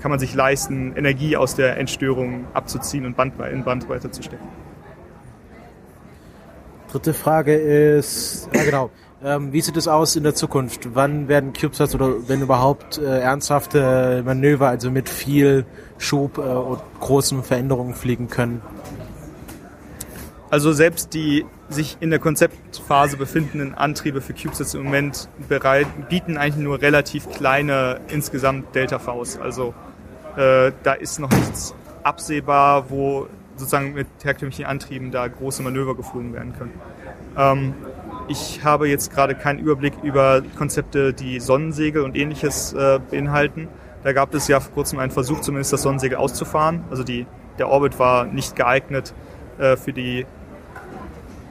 kann man sich leisten, Energie aus der Entstörung abzuziehen und Bandbreite, in Bandbreite zu stecken. Dritte Frage ist, ja genau, ähm, wie sieht es aus in der Zukunft? Wann werden CubeSats oder wenn überhaupt äh, ernsthafte Manöver, also mit viel Schub äh, und großen Veränderungen fliegen können? Also selbst die sich in der Konzeptphase befindenden Antriebe für CubeSats im Moment bereit, bieten eigentlich nur relativ kleine insgesamt Delta Vs. Also äh, da ist noch nichts absehbar, wo sozusagen mit herkömmlichen Antrieben da große Manöver geflogen werden können. Ähm, ich habe jetzt gerade keinen Überblick über Konzepte, die Sonnensegel und ähnliches äh, beinhalten. Da gab es ja vor kurzem einen Versuch, zumindest das Sonnensegel auszufahren. Also die, der Orbit war nicht geeignet äh, für die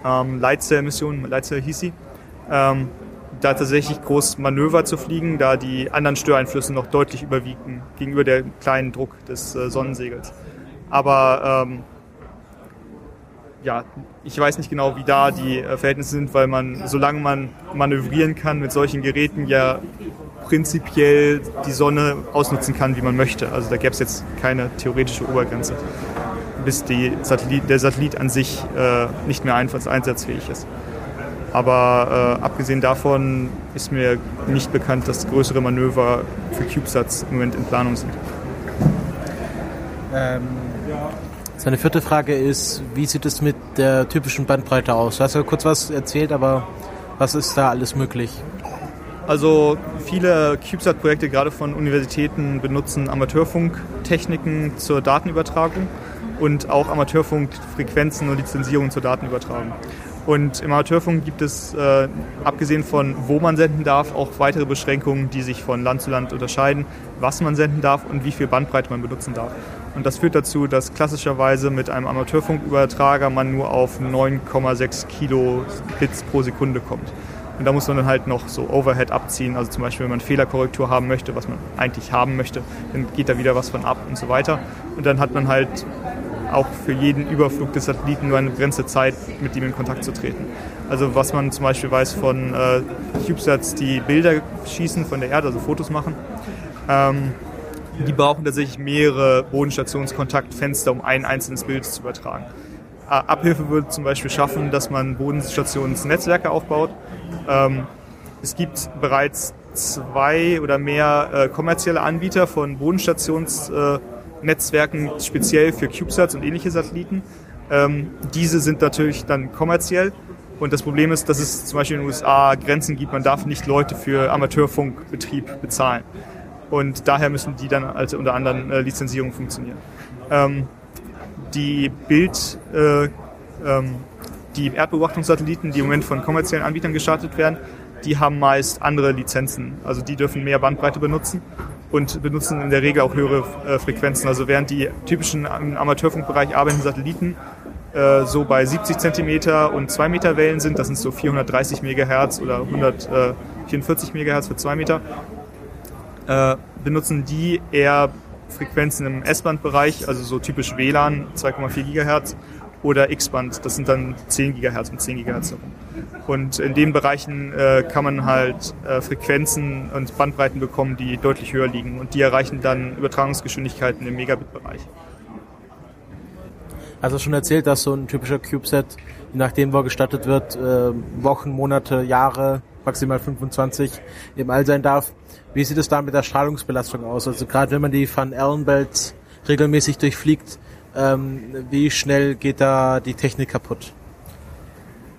ähm, Lightsail-Mission, Lightsail hieß sie, ähm, da tatsächlich groß Manöver zu fliegen, da die anderen Störeinflüsse noch deutlich überwiegen gegenüber dem kleinen Druck des äh, Sonnensegels. Aber ähm, ja, ich weiß nicht genau, wie da die äh, Verhältnisse sind, weil man, solange man manövrieren kann mit solchen Geräten, ja prinzipiell die Sonne ausnutzen kann, wie man möchte. Also da gäbe es jetzt keine theoretische Obergrenze bis Satellit, der Satellit an sich äh, nicht mehr einsatzfähig ist. Aber äh, abgesehen davon ist mir nicht bekannt, dass größere Manöver für CubeSats im Moment in Planung sind. Ähm, seine vierte Frage ist, wie sieht es mit der typischen Bandbreite aus? Du hast ja kurz was erzählt, aber was ist da alles möglich? Also viele CubeSat-Projekte, gerade von Universitäten, benutzen Amateurfunktechniken zur Datenübertragung und auch Amateurfunkfrequenzen und Lizenzierung zur Datenübertragung. Und im Amateurfunk gibt es, äh, abgesehen von wo man senden darf, auch weitere Beschränkungen, die sich von Land zu Land unterscheiden, was man senden darf und wie viel Bandbreite man benutzen darf. Und das führt dazu, dass klassischerweise mit einem Amateurfunkübertrager man nur auf 9,6 Kilobits pro Sekunde kommt. Und da muss man dann halt noch so Overhead abziehen. Also zum Beispiel, wenn man Fehlerkorrektur haben möchte, was man eigentlich haben möchte, dann geht da wieder was von ab und so weiter. Und dann hat man halt auch für jeden Überflug des Satelliten nur eine begrenzte Zeit, mit ihm in Kontakt zu treten. Also was man zum Beispiel weiß von äh, CubeSats, die Bilder schießen von der Erde, also Fotos machen, ähm, die brauchen tatsächlich mehrere Bodenstationskontaktfenster, um ein einzelnes Bild zu übertragen. Abhilfe würde zum Beispiel schaffen, dass man Bodenstationsnetzwerke aufbaut. Ähm, es gibt bereits zwei oder mehr äh, kommerzielle Anbieter von Bodenstations äh, speziell für CubeSats und ähnliche Satelliten. Ähm, diese sind natürlich dann kommerziell. Und das Problem ist, dass es zum Beispiel in den USA Grenzen gibt. Man darf nicht Leute für Amateurfunkbetrieb bezahlen. Und daher müssen die dann also unter anderem äh, Lizenzierungen funktionieren. Ähm, die Bild, äh, ähm, die Erdbeobachtungssatelliten, die im Moment von kommerziellen Anbietern gestartet werden, die haben meist andere Lizenzen. Also die dürfen mehr Bandbreite benutzen und benutzen in der Regel auch höhere äh, Frequenzen. Also während die typischen im Amateurfunkbereich arbeitenden Satelliten äh, so bei 70 Zentimeter und 2 Meter Wellen sind, das sind so 430 Megahertz oder 144 Megahertz für 2 Meter, äh, benutzen die eher Frequenzen im S-Band-Bereich, also so typisch WLAN 2,4 Gigahertz oder X-Band, das sind dann 10 Gigahertz mit 10 Gigahertz herum. Und in den Bereichen äh, kann man halt äh, Frequenzen und Bandbreiten bekommen, die deutlich höher liegen und die erreichen dann Übertragungsgeschwindigkeiten im Megabit-Bereich. Also schon erzählt, dass so ein typischer CubeSat, je nachdem wo er gestattet wird, äh, Wochen, Monate, Jahre, maximal 25 im All sein darf. Wie sieht es da mit der Strahlungsbelastung aus? Also gerade wenn man die Van Allen Belts regelmäßig durchfliegt, ähm, wie schnell geht da die Technik kaputt?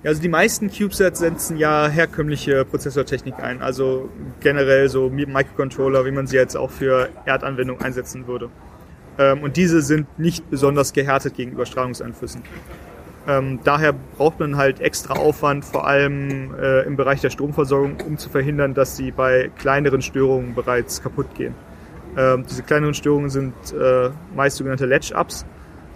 Ja, also die meisten CubeSats setzen ja herkömmliche Prozessortechnik ein, also generell so Microcontroller, wie man sie jetzt auch für Erdanwendungen einsetzen würde. Ähm, und diese sind nicht besonders gehärtet gegenüber Strahlungseinflüssen. Ähm, daher braucht man halt extra Aufwand, vor allem äh, im Bereich der Stromversorgung, um zu verhindern, dass sie bei kleineren Störungen bereits kaputt gehen. Ähm, diese kleineren Störungen sind äh, meist sogenannte Latch-Ups.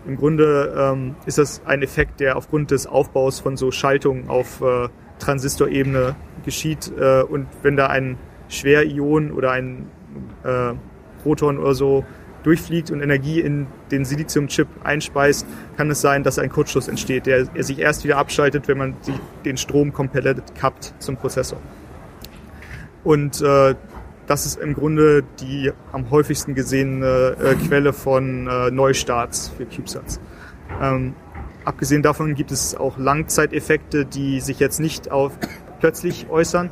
Im Grunde ähm, ist das ein Effekt, der aufgrund des Aufbaus von so Schaltungen auf äh, Transistorebene geschieht. Äh, und wenn da ein Schwerion oder ein äh, Proton oder so durchfliegt und Energie in den Siliziumchip einspeist, kann es sein, dass ein Kurzschluss entsteht, der er sich erst wieder abschaltet, wenn man die, den Strom komplett kappt zum Prozessor. Und äh, das ist im Grunde die am häufigsten gesehene äh, Quelle von äh, Neustarts für CubeSats. Ähm, abgesehen davon gibt es auch Langzeiteffekte, die sich jetzt nicht auf plötzlich äußern.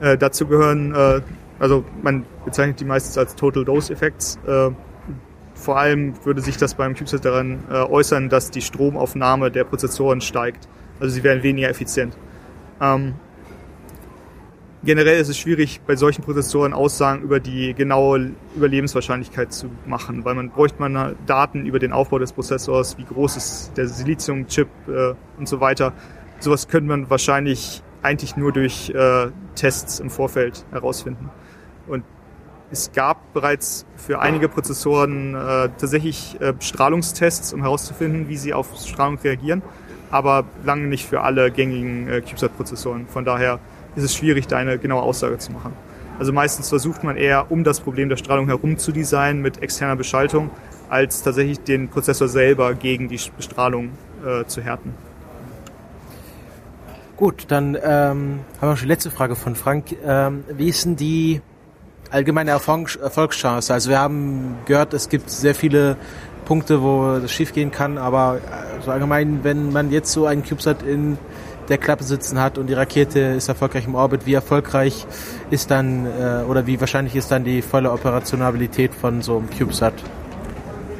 Äh, dazu gehören, äh, also man bezeichnet die meistens als Total Dose Effects. Äh, vor allem würde sich das beim CubeSat daran äh, äußern, dass die Stromaufnahme der Prozessoren steigt. Also sie werden weniger effizient. Ähm, generell ist es schwierig, bei solchen Prozessoren Aussagen über die genaue Überlebenswahrscheinlichkeit zu machen, weil man bräuchte man Daten über den Aufbau des Prozessors, wie groß ist der Siliziumchip äh, und so weiter. Sowas könnte man wahrscheinlich eigentlich nur durch äh, Tests im Vorfeld herausfinden. Und es gab bereits für einige Prozessoren äh, tatsächlich äh, Strahlungstests, um herauszufinden, wie sie auf Strahlung reagieren, aber lange nicht für alle gängigen äh, CubeSat-Prozessoren. Von daher ist es schwierig, da eine genaue Aussage zu machen. Also meistens versucht man eher, um das Problem der Strahlung herum zu designen mit externer Beschaltung, als tatsächlich den Prozessor selber gegen die Bestrahlung äh, zu härten. Gut, dann ähm, haben wir noch die letzte Frage von Frank. Ähm, wie ist denn die allgemeine Erfolg Erfolgschance? Also wir haben gehört, es gibt sehr viele Punkte, wo das schief gehen kann, aber äh, so allgemein, wenn man jetzt so einen CubeSat in der Klappe sitzen hat und die Rakete ist erfolgreich im Orbit, wie erfolgreich ist dann äh, oder wie wahrscheinlich ist dann die volle Operationalität von so einem CubeSat?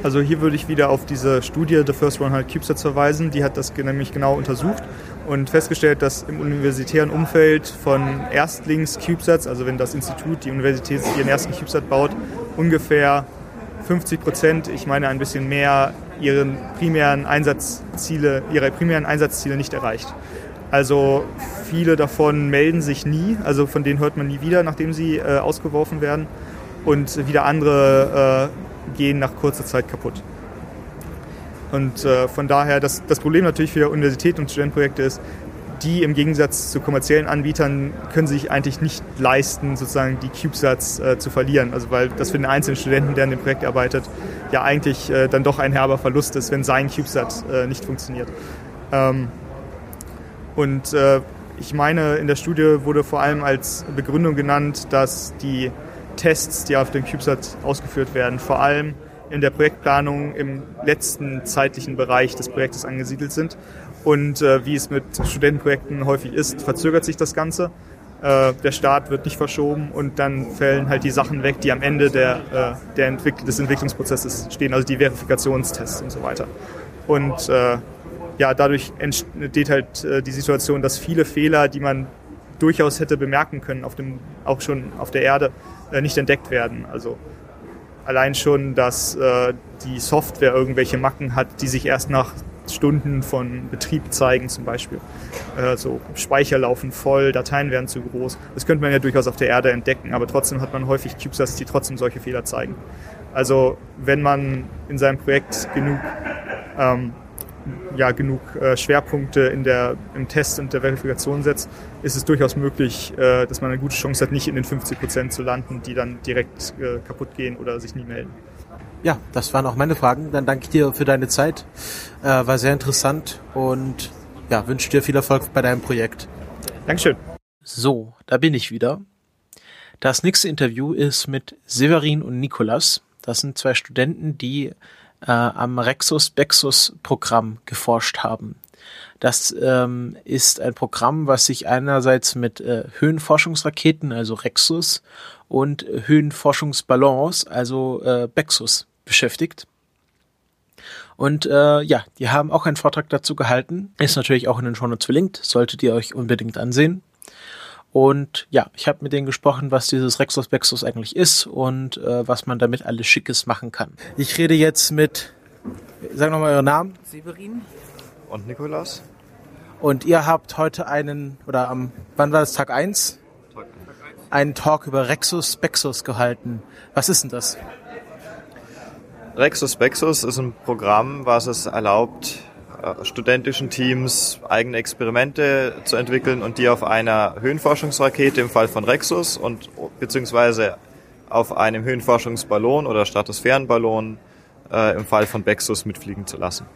Also hier würde ich wieder auf diese Studie The First 100 CubeSats verweisen. Die hat das nämlich genau untersucht und festgestellt, dass im universitären Umfeld von Erstlings-CubeSats, also wenn das Institut, die Universität ihren ersten CubeSat baut, ungefähr 50 Prozent, ich meine ein bisschen mehr, ihren primären Einsatzziele, ihre primären Einsatzziele nicht erreicht. Also viele davon melden sich nie, also von denen hört man nie wieder, nachdem sie äh, ausgeworfen werden. Und wieder andere äh, gehen nach kurzer Zeit kaputt. Und äh, von daher, das, das Problem natürlich für Universitäten und Studentenprojekte ist, die im Gegensatz zu kommerziellen Anbietern können sich eigentlich nicht leisten, sozusagen die CubeSats äh, zu verlieren. Also weil das für den einzelnen Studenten, der an dem Projekt arbeitet, ja eigentlich äh, dann doch ein herber Verlust ist, wenn sein CubeSat äh, nicht funktioniert. Ähm, und äh, ich meine, in der Studie wurde vor allem als Begründung genannt, dass die Tests, die auf dem CubeSat ausgeführt werden, vor allem in der Projektplanung im letzten zeitlichen Bereich des Projektes angesiedelt sind. Und äh, wie es mit Studentenprojekten häufig ist, verzögert sich das Ganze. Äh, der Start wird nicht verschoben und dann fällen halt die Sachen weg, die am Ende der, äh, der Entwick des Entwicklungsprozesses stehen, also die Verifikationstests und so weiter. Und äh, ja, dadurch entsteht halt äh, die Situation, dass viele Fehler, die man durchaus hätte bemerken können, auf dem, auch schon auf der Erde, äh, nicht entdeckt werden. Also allein schon, dass äh, die Software irgendwelche Macken hat, die sich erst nach Stunden von Betrieb zeigen zum Beispiel. Äh, so Speicher laufen voll, Dateien werden zu groß. Das könnte man ja durchaus auf der Erde entdecken, aber trotzdem hat man häufig CubeSats, die trotzdem solche Fehler zeigen. Also wenn man in seinem Projekt genug ähm, ja, genug äh, Schwerpunkte in der, im Test und der Verifikation setzt, ist es durchaus möglich, äh, dass man eine gute Chance hat, nicht in den 50 Prozent zu landen, die dann direkt äh, kaputt gehen oder sich nie melden. Ja, das waren auch meine Fragen. Dann danke ich dir für deine Zeit. Äh, war sehr interessant und ja, wünsche dir viel Erfolg bei deinem Projekt. Dankeschön. So, da bin ich wieder. Das nächste Interview ist mit Severin und Nikolas. Das sind zwei Studenten, die äh, am Rexus-Bexus-Programm geforscht haben. Das ähm, ist ein Programm, was sich einerseits mit äh, Höhenforschungsraketen, also Rexus, und Höhenforschungsballons, also äh, Bexus, beschäftigt. Und äh, ja, die haben auch einen Vortrag dazu gehalten. Ist natürlich auch in den Shownotes verlinkt, solltet ihr euch unbedingt ansehen. Und ja, ich habe mit denen gesprochen, was dieses Rexus Bexus eigentlich ist und äh, was man damit alles Schickes machen kann. Ich rede jetzt mit, sag nochmal euren Namen. Severin. Und Nikolas. Und ihr habt heute einen, oder am, wann war das, Tag 1? Tag einen Talk über Rexus Bexus gehalten. Was ist denn das? Rexus Bexus ist ein Programm, was es erlaubt, studentischen Teams eigene Experimente zu entwickeln und die auf einer Höhenforschungsrakete im Fall von Rexus und beziehungsweise auf einem Höhenforschungsballon oder Stratosphärenballon äh, im Fall von Bexus mitfliegen zu lassen.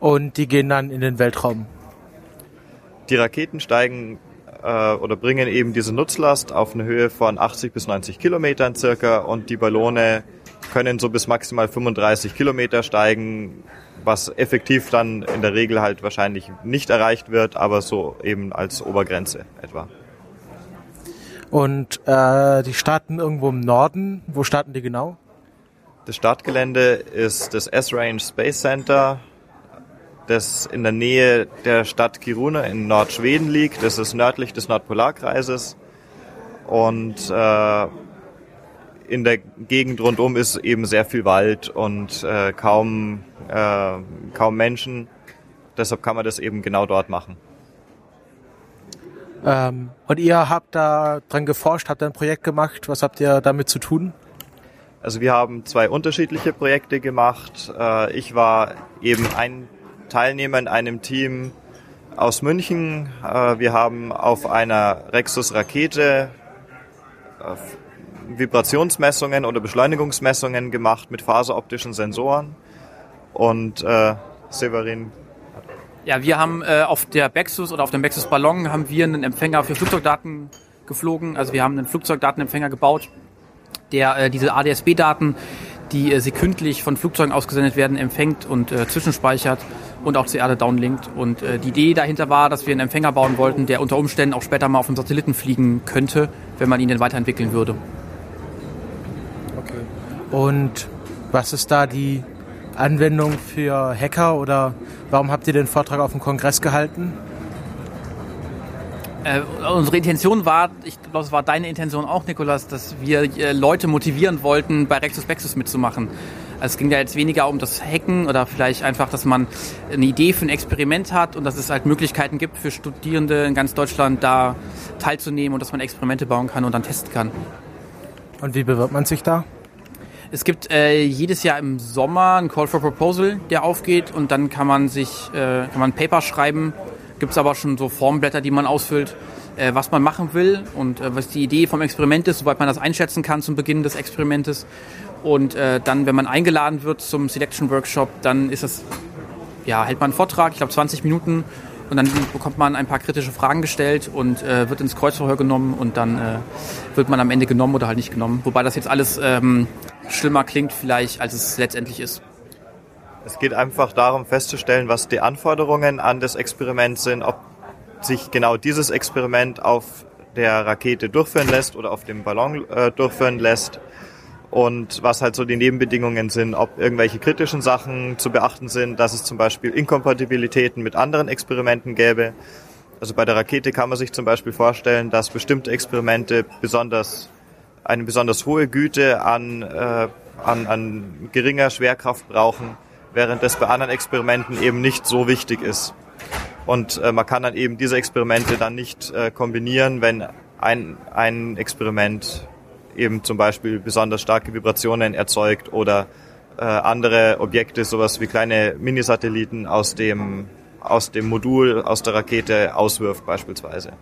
Und die gehen dann in den Weltraum. Die Raketen steigen äh, oder bringen eben diese Nutzlast auf eine Höhe von 80 bis 90 Kilometern circa und die Ballone können so bis maximal 35 Kilometer steigen, was effektiv dann in der Regel halt wahrscheinlich nicht erreicht wird, aber so eben als Obergrenze etwa. Und äh, die starten irgendwo im Norden. Wo starten die genau? Das Startgelände ist das S-Range Space Center, das in der Nähe der Stadt Kiruna in Nordschweden liegt. Das ist nördlich des Nordpolarkreises. Und äh, in der Gegend rundum ist eben sehr viel Wald und äh, kaum, äh, kaum Menschen. Deshalb kann man das eben genau dort machen. Ähm, und ihr habt da dran geforscht, habt ein Projekt gemacht. Was habt ihr damit zu tun? Also wir haben zwei unterschiedliche Projekte gemacht. Äh, ich war eben ein Teilnehmer in einem Team aus München. Äh, wir haben auf einer Rexus-Rakete äh, Vibrationsmessungen oder Beschleunigungsmessungen gemacht mit faseroptischen Sensoren. Und äh, Severin. Ja, wir haben äh, auf der Bexus oder auf dem Bexus Ballon haben wir einen Empfänger für Flugzeugdaten geflogen. Also wir haben einen Flugzeugdatenempfänger gebaut, der äh, diese ADS-B-Daten, die äh, sekündlich von Flugzeugen ausgesendet werden, empfängt und äh, zwischenspeichert und auch zur Erde downlinkt. Und äh, die Idee dahinter war, dass wir einen Empfänger bauen wollten, der unter Umständen auch später mal auf dem Satelliten fliegen könnte, wenn man ihn denn weiterentwickeln würde. Und was ist da die Anwendung für Hacker oder warum habt ihr den Vortrag auf dem Kongress gehalten? Äh, unsere Intention war, ich glaube, es war deine Intention auch, Nikolas, dass wir äh, Leute motivieren wollten, bei Rexus Bexus mitzumachen. Also es ging ja jetzt weniger um das Hacken oder vielleicht einfach, dass man eine Idee für ein Experiment hat und dass es halt Möglichkeiten gibt für Studierende in ganz Deutschland da teilzunehmen und dass man Experimente bauen kann und dann testen kann. Und wie bewirbt man sich da? Es gibt äh, jedes Jahr im Sommer ein Call for Proposal, der aufgeht und dann kann man sich, äh, kann man Paper schreiben. Gibt es aber schon so Formblätter, die man ausfüllt, äh, was man machen will und äh, was die Idee vom Experiment ist, soweit man das einschätzen kann zum Beginn des Experimentes. Und äh, dann, wenn man eingeladen wird zum Selection Workshop, dann ist das, ja, hält man einen Vortrag, ich glaube 20 Minuten und dann bekommt man ein paar kritische Fragen gestellt und äh, wird ins Kreuzverhör genommen und dann äh, wird man am Ende genommen oder halt nicht genommen. Wobei das jetzt alles ähm, schlimmer klingt vielleicht, als es letztendlich ist. Es geht einfach darum festzustellen, was die Anforderungen an das Experiment sind, ob sich genau dieses Experiment auf der Rakete durchführen lässt oder auf dem Ballon äh, durchführen lässt und was halt so die Nebenbedingungen sind, ob irgendwelche kritischen Sachen zu beachten sind, dass es zum Beispiel Inkompatibilitäten mit anderen Experimenten gäbe. Also bei der Rakete kann man sich zum Beispiel vorstellen, dass bestimmte Experimente besonders eine besonders hohe Güte an, äh, an, an geringer Schwerkraft brauchen, während das bei anderen Experimenten eben nicht so wichtig ist. Und äh, man kann dann eben diese Experimente dann nicht äh, kombinieren, wenn ein, ein Experiment eben zum Beispiel besonders starke Vibrationen erzeugt oder äh, andere Objekte, sowas wie kleine Minisatelliten aus dem, aus dem Modul, aus der Rakete auswirft beispielsweise.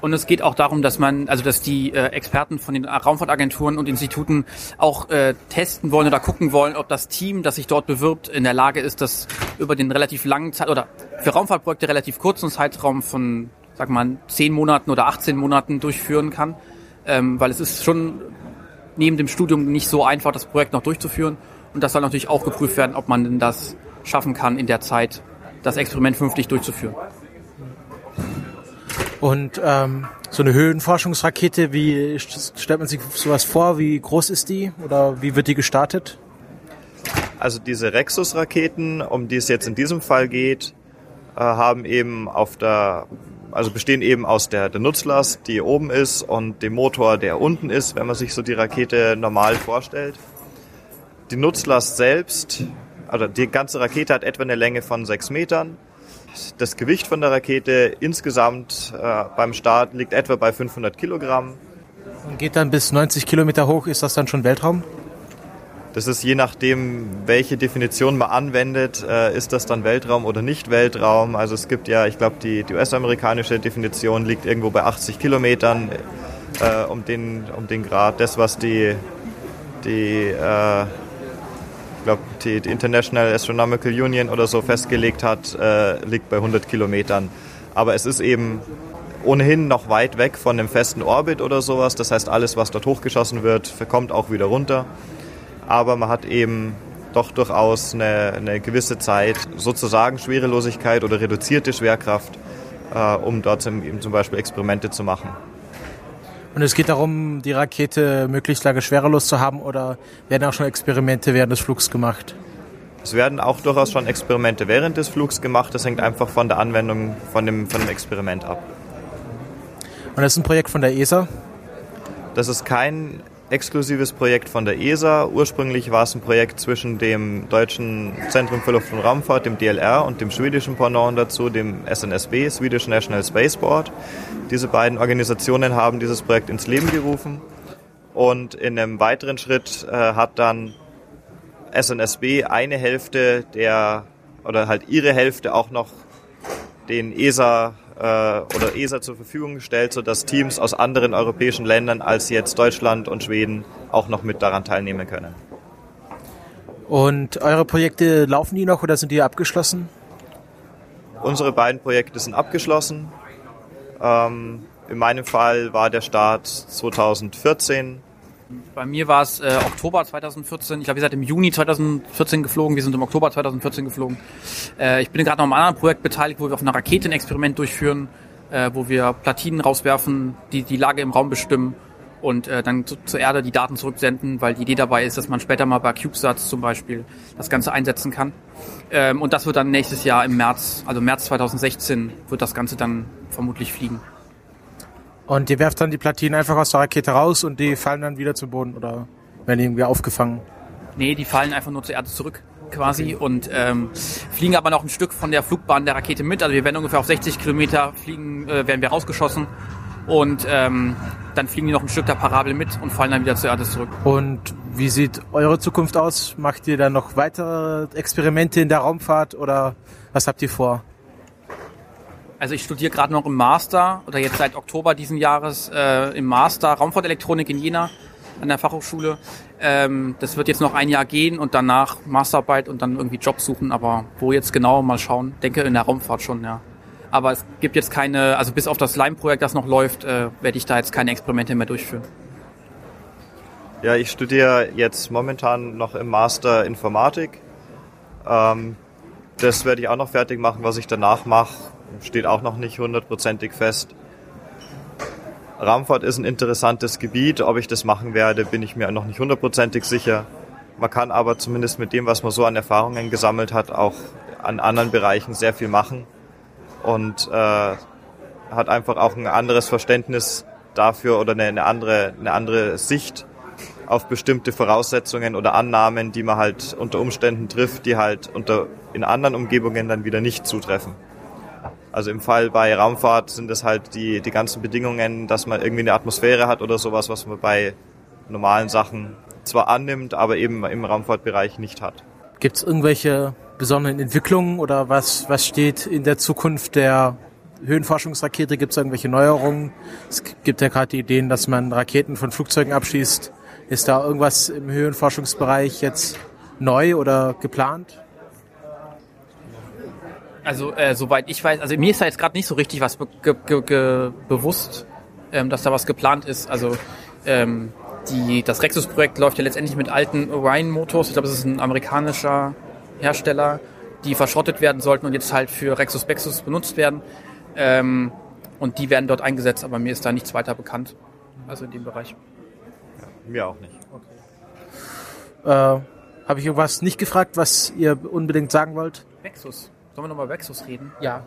Und es geht auch darum, dass man, also dass die äh, Experten von den Raumfahrtagenturen und Instituten auch äh, testen wollen oder gucken wollen, ob das Team, das sich dort bewirbt, in der Lage ist, das über den relativ langen Zeit oder für Raumfahrtprojekte relativ kurzen Zeitraum von, sag mal, 10 Monaten oder 18 Monaten durchführen kann ähm, weil es ist schon neben dem Studium nicht so einfach, das Projekt noch durchzuführen. Und das soll natürlich auch geprüft werden, ob man denn das schaffen kann, in der Zeit das Experiment vernünftig durchzuführen. Und ähm, so eine Höhenforschungsrakete, wie stellt man sich sowas vor? Wie groß ist die oder wie wird die gestartet? Also diese Rexus-Raketen, um die es jetzt in diesem Fall geht, äh, haben eben auf der also bestehen eben aus der, der Nutzlast, die oben ist, und dem Motor, der unten ist, wenn man sich so die Rakete normal vorstellt. Die Nutzlast selbst, also die ganze Rakete hat etwa eine Länge von sechs Metern. das Gewicht von der Rakete insgesamt äh, beim Start liegt etwa bei 500 Kilogramm. Und geht dann bis 90 Kilometer hoch, ist das dann schon Weltraum? Das ist je nachdem, welche Definition man anwendet, äh, ist das dann Weltraum oder nicht Weltraum. Also es gibt ja, ich glaube, die, die US-amerikanische Definition liegt irgendwo bei 80 Kilometern äh, um, den, um den Grad. Das, was die, die äh, ich glaube, die, die, International Astronomical Union oder so festgelegt hat, äh, liegt bei 100 Kilometern. Aber es ist eben ohnehin noch weit weg von dem festen Orbit oder sowas. Das heißt, alles, was dort hochgeschossen wird, kommt auch wieder runter aber man hat eben doch durchaus eine, eine gewisse Zeit, sozusagen Schwerelosigkeit oder reduzierte Schwerkraft, äh, um dort eben zum Beispiel Experimente zu machen. Und es geht darum, die Rakete möglichst lange schwerelos zu haben oder werden auch schon Experimente während des Flugs gemacht? Es werden auch durchaus schon Experimente während des Flugs gemacht. Das hängt einfach von der Anwendung von dem, von dem Experiment ab. Und das ist ein Projekt von der ESA? Das ist kein exklusives Projekt von der ESA. Ursprünglich war es ein Projekt zwischen dem Deutschen Zentrum für Luft- und Raumfahrt, dem DLR, und dem schwedischen Pendant dazu, dem SNSB, Swedish National Space Board. Diese beiden Organisationen haben dieses Projekt ins Leben gerufen. Und in einem weiteren Schritt äh, hat dann SNSB eine Hälfte der, oder halt ihre Hälfte auch noch den ESA äh, oder ESA zur Verfügung gestellt, sodass Teams aus anderen europäischen Ländern als jetzt Deutschland und Schweden auch noch mit daran teilnehmen können. Und eure Projekte laufen die noch oder sind die abgeschlossen? Unsere beiden Projekte sind abgeschlossen. Ähm, in meinem Fall war der Start 2014 bei mir war es äh, Oktober 2014. Ich glaube, ihr seid im Juni 2014 geflogen. Wir sind im Oktober 2014 geflogen. Äh, ich bin gerade noch an einem anderen Projekt beteiligt, wo wir auf einer Rakete ein Experiment durchführen, äh, wo wir Platinen rauswerfen, die die Lage im Raum bestimmen und äh, dann zu, zur Erde die Daten zurücksenden, weil die Idee dabei ist, dass man später mal bei CubeSats zum Beispiel das Ganze einsetzen kann. Ähm, und das wird dann nächstes Jahr im März, also März 2016, wird das Ganze dann vermutlich fliegen. Und ihr werft dann die Platinen einfach aus der Rakete raus und die fallen dann wieder zum Boden oder werden irgendwie aufgefangen? Nee, die fallen einfach nur zur Erde zurück quasi okay. und ähm, fliegen aber noch ein Stück von der Flugbahn der Rakete mit. Also wir werden ungefähr auf 60 Kilometer fliegen, äh, werden wir rausgeschossen und ähm, dann fliegen die noch ein Stück der Parabel mit und fallen dann wieder zur Erde zurück. Und wie sieht eure Zukunft aus? Macht ihr dann noch weitere Experimente in der Raumfahrt oder was habt ihr vor? Also ich studiere gerade noch im Master oder jetzt seit Oktober diesen Jahres äh, im Master Raumfahrtelektronik in Jena an der Fachhochschule. Ähm, das wird jetzt noch ein Jahr gehen und danach Masterarbeit und dann irgendwie Job suchen. Aber wo jetzt genau, mal schauen. Denke in der Raumfahrt schon, ja. Aber es gibt jetzt keine, also bis auf das Lime-Projekt, das noch läuft, äh, werde ich da jetzt keine Experimente mehr durchführen. Ja, ich studiere jetzt momentan noch im Master Informatik. Ähm, das werde ich auch noch fertig machen. Was ich danach mache, steht auch noch nicht hundertprozentig fest. Raumfahrt ist ein interessantes Gebiet. Ob ich das machen werde, bin ich mir noch nicht hundertprozentig sicher. Man kann aber zumindest mit dem, was man so an Erfahrungen gesammelt hat, auch an anderen Bereichen sehr viel machen und äh, hat einfach auch ein anderes Verständnis dafür oder eine, andere, eine andere Sicht auf bestimmte Voraussetzungen oder Annahmen, die man halt unter Umständen trifft, die halt unter, in anderen Umgebungen dann wieder nicht zutreffen. Also im Fall bei Raumfahrt sind es halt die, die ganzen Bedingungen, dass man irgendwie eine Atmosphäre hat oder sowas, was man bei normalen Sachen zwar annimmt, aber eben im Raumfahrtbereich nicht hat. Gibt es irgendwelche besonderen Entwicklungen oder was, was steht in der Zukunft der Höhenforschungsrakete? Gibt es irgendwelche Neuerungen? Es gibt ja gerade die Ideen, dass man Raketen von Flugzeugen abschießt. Ist da irgendwas im Höhenforschungsbereich jetzt neu oder geplant? Also äh, soweit ich weiß, also mir ist da jetzt gerade nicht so richtig was be be bewusst, ähm, dass da was geplant ist. Also ähm, die, das Rexus-Projekt läuft ja letztendlich mit alten Orion-Motors. Ich glaube, es ist ein amerikanischer Hersteller, die verschrottet werden sollten und jetzt halt für Rexus Bexus benutzt werden. Ähm, und die werden dort eingesetzt, aber mir ist da nichts weiter bekannt. Also in dem Bereich. Ja, mir auch nicht. Okay. Äh, Habe ich irgendwas nicht gefragt, was ihr unbedingt sagen wollt? Vexus. Sollen wir nochmal über Vexus reden? Ja.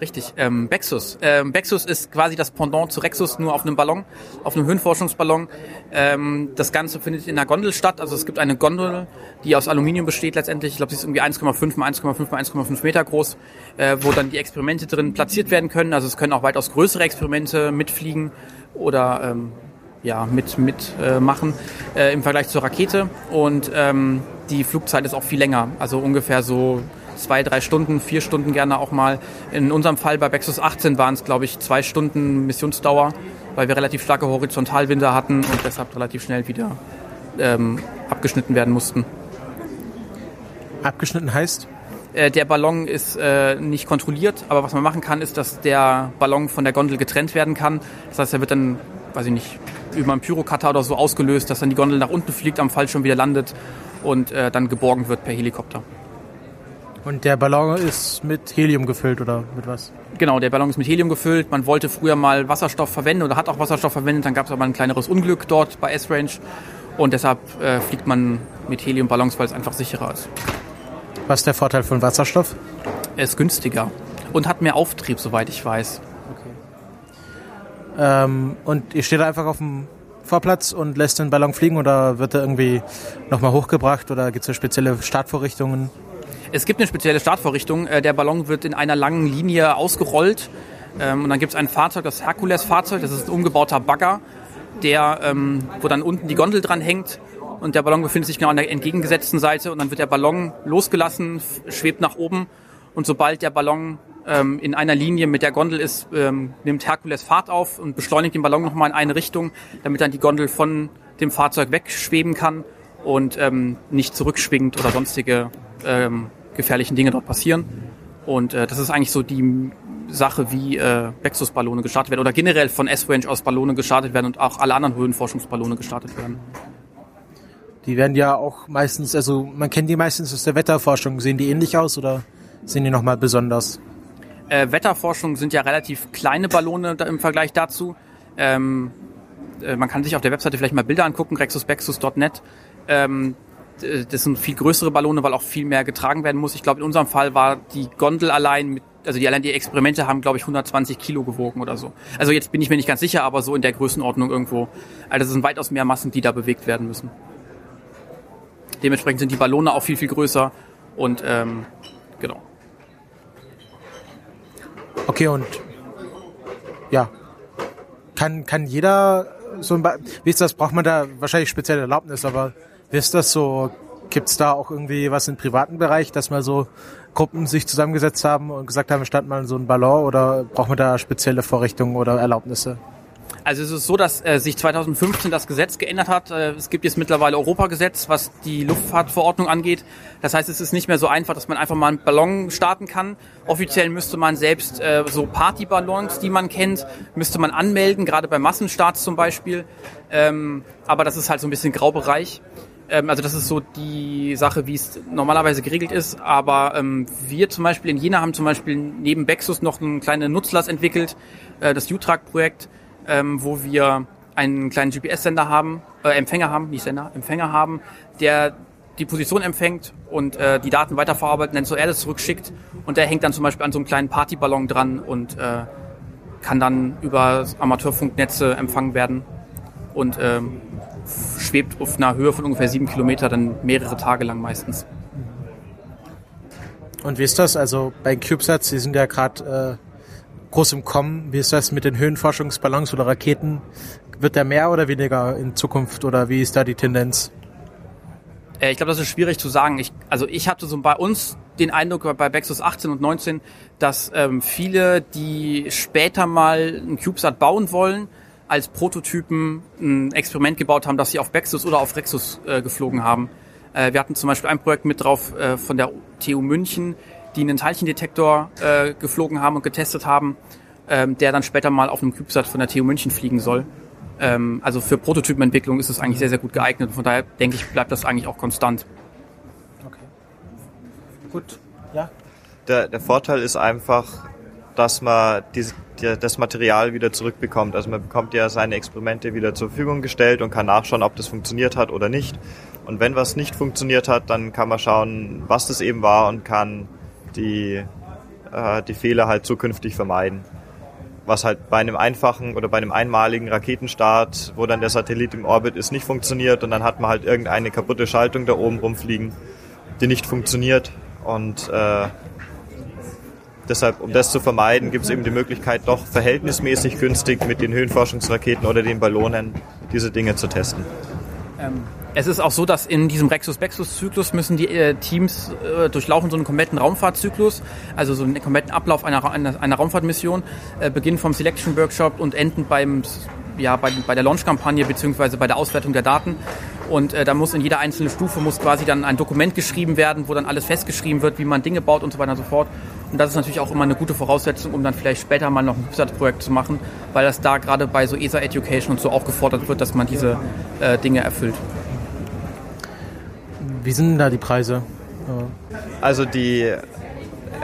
Richtig, ähm, Bexus. Ähm, Bexus ist quasi das Pendant zu Rexus, nur auf einem Ballon, auf einem Höhenforschungsballon. Ähm, das Ganze findet in einer Gondel statt. Also es gibt eine Gondel, die aus Aluminium besteht letztendlich. Ich glaube, sie ist irgendwie 1,5 mal 1,5 mal 1,5 Meter groß, äh, wo dann die Experimente drin platziert werden können. Also es können auch weitaus größere Experimente mitfliegen oder ähm, ja, mit, mit äh, machen äh, im Vergleich zur Rakete. Und ähm, die Flugzeit ist auch viel länger, also ungefähr so zwei, drei Stunden, vier Stunden gerne auch mal. In unserem Fall bei Bexus 18 waren es, glaube ich, zwei Stunden Missionsdauer, weil wir relativ starke Horizontalwinde hatten und deshalb relativ schnell wieder ähm, abgeschnitten werden mussten. Abgeschnitten heißt? Äh, der Ballon ist äh, nicht kontrolliert, aber was man machen kann, ist, dass der Ballon von der Gondel getrennt werden kann. Das heißt, er wird dann, weiß ich nicht, über einen Pyrocutter oder so ausgelöst, dass dann die Gondel nach unten fliegt, am Fallschirm wieder landet und äh, dann geborgen wird per Helikopter. Und der Ballon ist mit Helium gefüllt oder mit was? Genau, der Ballon ist mit Helium gefüllt. Man wollte früher mal Wasserstoff verwenden oder hat auch Wasserstoff verwendet. Dann gab es aber ein kleineres Unglück dort bei S-Range. Und deshalb äh, fliegt man mit Heliumballons, weil es einfach sicherer ist. Was ist der Vorteil von Wasserstoff? Er ist günstiger und hat mehr Auftrieb, soweit ich weiß. Okay. Ähm, und ihr steht einfach auf dem Vorplatz und lässt den Ballon fliegen oder wird er irgendwie nochmal hochgebracht oder gibt es da spezielle Startvorrichtungen? Es gibt eine spezielle Startvorrichtung. Äh, der Ballon wird in einer langen Linie ausgerollt. Ähm, und dann gibt es ein Fahrzeug, das Herkules-Fahrzeug. Das ist ein umgebauter Bagger, der, ähm, wo dann unten die Gondel dran hängt. Und der Ballon befindet sich genau an der entgegengesetzten Seite. Und dann wird der Ballon losgelassen, schwebt nach oben. Und sobald der Ballon ähm, in einer Linie mit der Gondel ist, nimmt Herkules Fahrt auf und beschleunigt den Ballon nochmal in eine Richtung, damit dann die Gondel von dem Fahrzeug wegschweben kann und nicht zurückschwingt oder sonstige gefährlichen Dinge dort passieren. Und äh, das ist eigentlich so die Sache, wie äh, Bexus-Ballone gestartet werden oder generell von S-Range aus Ballone gestartet werden und auch alle anderen Höhenforschungsballone gestartet werden. Die werden ja auch meistens, also man kennt die meistens aus der Wetterforschung. Sehen die ähnlich aus oder sehen die nochmal besonders? Äh, Wetterforschung sind ja relativ kleine Ballone im Vergleich dazu. Ähm, äh, man kann sich auf der Webseite vielleicht mal Bilder angucken, rexusbexus.net. Ähm, äh, das sind viel größere Ballone, weil auch viel mehr getragen werden muss. Ich glaube, in unserem Fall war die Gondel allein mit, also die allein die Experimente haben, glaube ich, 120 Kilo gewogen oder so. Also jetzt bin ich mir nicht ganz sicher, aber so in der Größenordnung irgendwo. Also das sind weitaus mehr Massen, die da bewegt werden müssen. Dementsprechend sind die Ballone auch viel, viel größer und ähm, genau. Okay, und ja, kann, kann jeder so ein, ba wie ist das, braucht man da wahrscheinlich spezielle Erlaubnis, aber wie ist das so? Gibt es da auch irgendwie was im privaten Bereich, dass mal so Gruppen sich zusammengesetzt haben und gesagt haben, wir starten mal so einen Ballon oder braucht man da spezielle Vorrichtungen oder Erlaubnisse? Also es ist so, dass äh, sich 2015 das Gesetz geändert hat. Äh, es gibt jetzt mittlerweile Europagesetz, was die Luftfahrtverordnung angeht. Das heißt, es ist nicht mehr so einfach, dass man einfach mal einen Ballon starten kann. Offiziell müsste man selbst äh, so Partyballons, die man kennt, müsste man anmelden, gerade bei Massenstarts zum Beispiel. Ähm, aber das ist halt so ein bisschen Graubereich. Ähm, also das ist so die Sache, wie es normalerweise geregelt ist. Aber ähm, wir zum Beispiel in Jena haben zum Beispiel neben Bexus noch einen kleinen Nutzlass entwickelt, äh, das U-Track-Projekt, ähm, wo wir einen kleinen GPS-Sender haben, äh, Empfänger haben, nicht Sender, Empfänger haben, der die Position empfängt und äh, die Daten weiterverarbeitet, dann zur Erde zurückschickt und der hängt dann zum Beispiel an so einem kleinen Partyballon dran und äh, kann dann über Amateurfunknetze empfangen werden und ähm, schwebt auf einer Höhe von ungefähr sieben Kilometer, dann mehrere Tage lang meistens. Und wie ist das? Also bei CubeSats, Sie sind ja gerade äh, groß im Kommen. Wie ist das mit den Höhenforschungsballons oder Raketen? Wird der mehr oder weniger in Zukunft oder wie ist da die Tendenz? Äh, ich glaube, das ist schwierig zu sagen. Ich, also ich hatte so bei uns den Eindruck bei Bexus 18 und 19, dass ähm, viele, die später mal einen CubeSat bauen wollen, als Prototypen ein Experiment gebaut haben, dass sie auf Bexus oder auf Rexus äh, geflogen haben. Äh, wir hatten zum Beispiel ein Projekt mit drauf äh, von der TU München, die einen Teilchendetektor äh, geflogen haben und getestet haben, ähm, der dann später mal auf einem CubeSat von der TU München fliegen soll. Ähm, also für Prototypenentwicklung ist es eigentlich sehr, sehr gut geeignet. Von daher denke ich, bleibt das eigentlich auch konstant. Okay. Gut. Ja. Der, der Vorteil ist einfach, dass man diese das Material wieder zurückbekommt. Also man bekommt ja seine Experimente wieder zur Verfügung gestellt und kann nachschauen, ob das funktioniert hat oder nicht. Und wenn was nicht funktioniert hat, dann kann man schauen, was das eben war und kann die äh, die Fehler halt zukünftig vermeiden. Was halt bei einem einfachen oder bei einem einmaligen Raketenstart, wo dann der Satellit im Orbit ist, nicht funktioniert und dann hat man halt irgendeine kaputte Schaltung da oben rumfliegen, die nicht funktioniert und äh, Deshalb, um das zu vermeiden, gibt es eben die Möglichkeit, doch verhältnismäßig günstig mit den Höhenforschungsraketen oder den Ballonen diese Dinge zu testen. Ähm, es ist auch so, dass in diesem Rexus-Bexus-Zyklus müssen die äh, Teams äh, durchlaufen so einen kompletten Raumfahrtzyklus, also so einen kompletten Ablauf einer, einer, einer Raumfahrtmission, äh, beginnen vom Selection Workshop und enden beim, ja, bei, bei der Launch-Kampagne beziehungsweise bei der Auswertung der Daten. Und äh, da muss in jeder einzelnen Stufe muss quasi dann ein Dokument geschrieben werden, wo dann alles festgeschrieben wird, wie man Dinge baut und so weiter und so fort. Und das ist natürlich auch immer eine gute Voraussetzung, um dann vielleicht später mal noch ein Zusatzprojekt zu machen, weil das da gerade bei so ESA Education und so auch gefordert wird, dass man diese äh, Dinge erfüllt. Wie sind denn da die Preise? Also die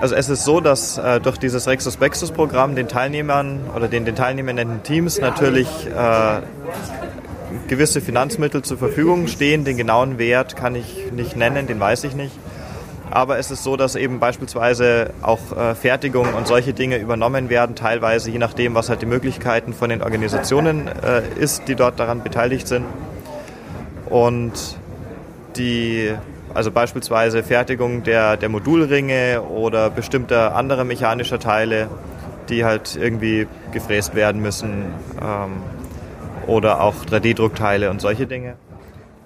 also es ist so, dass äh, durch dieses Rexus Bexus Programm den Teilnehmern oder den, den teilnehmenden Teams natürlich äh, gewisse Finanzmittel zur Verfügung stehen. Den genauen Wert kann ich nicht nennen, den weiß ich nicht. Aber es ist so, dass eben beispielsweise auch äh, Fertigung und solche Dinge übernommen werden, teilweise je nachdem, was halt die Möglichkeiten von den Organisationen äh, ist, die dort daran beteiligt sind. Und die, also beispielsweise Fertigung der, der Modulringe oder bestimmter anderer mechanischer Teile, die halt irgendwie gefräst werden müssen ähm, oder auch 3D-Druckteile und solche Dinge.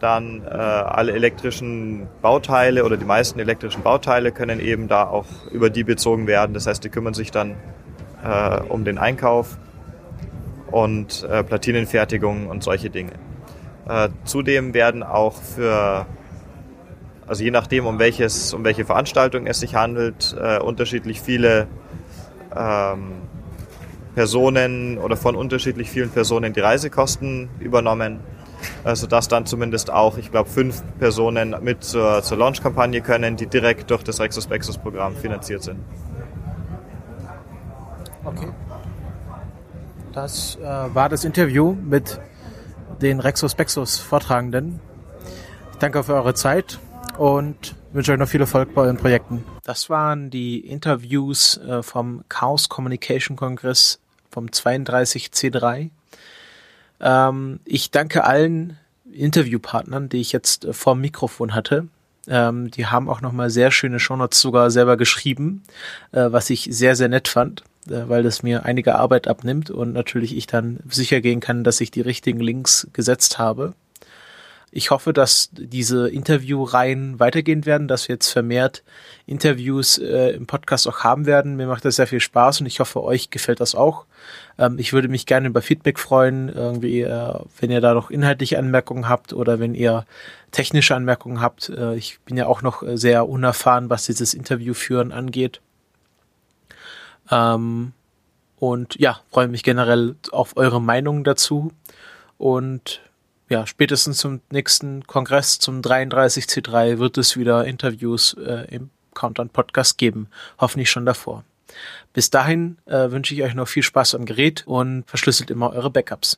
Dann äh, alle elektrischen Bauteile oder die meisten elektrischen Bauteile können eben da auch über die bezogen werden. Das heißt, die kümmern sich dann äh, um den Einkauf und äh, Platinenfertigung und solche Dinge. Äh, zudem werden auch für, also je nachdem, um, welches, um welche Veranstaltung es sich handelt, äh, unterschiedlich viele ähm, Personen oder von unterschiedlich vielen Personen die Reisekosten übernommen also dass dann zumindest auch, ich glaube, fünf Personen mit zur, zur Launch-Kampagne können, die direkt durch das Rexus Bexus-Programm finanziert sind. Okay. Das äh, war das Interview mit den Rexus Bexus Vortragenden. Ich danke für eure Zeit und wünsche euch noch viel Erfolg bei euren Projekten. Das waren die Interviews äh, vom Chaos Communication Kongress vom 32C3 ähm, ich danke allen Interviewpartnern, die ich jetzt äh, vor dem Mikrofon hatte. Ähm, die haben auch nochmal sehr schöne Shownotes sogar selber geschrieben, äh, was ich sehr, sehr nett fand, äh, weil das mir einige Arbeit abnimmt und natürlich ich dann sicher gehen kann, dass ich die richtigen Links gesetzt habe. Ich hoffe, dass diese Interviewreihen weitergehen werden, dass wir jetzt vermehrt Interviews äh, im Podcast auch haben werden. Mir macht das sehr viel Spaß und ich hoffe, euch gefällt das auch. Ähm, ich würde mich gerne über Feedback freuen, irgendwie, äh, wenn ihr da noch inhaltliche Anmerkungen habt oder wenn ihr technische Anmerkungen habt. Äh, ich bin ja auch noch äh, sehr unerfahren, was dieses Interview führen angeht. Ähm, und ja, freue mich generell auf eure Meinungen dazu. Und ja, spätestens zum nächsten Kongress, zum 33C3, wird es wieder Interviews äh, im Countdown Podcast geben. Hoffentlich schon davor. Bis dahin äh, wünsche ich euch noch viel Spaß am Gerät und verschlüsselt immer eure Backups.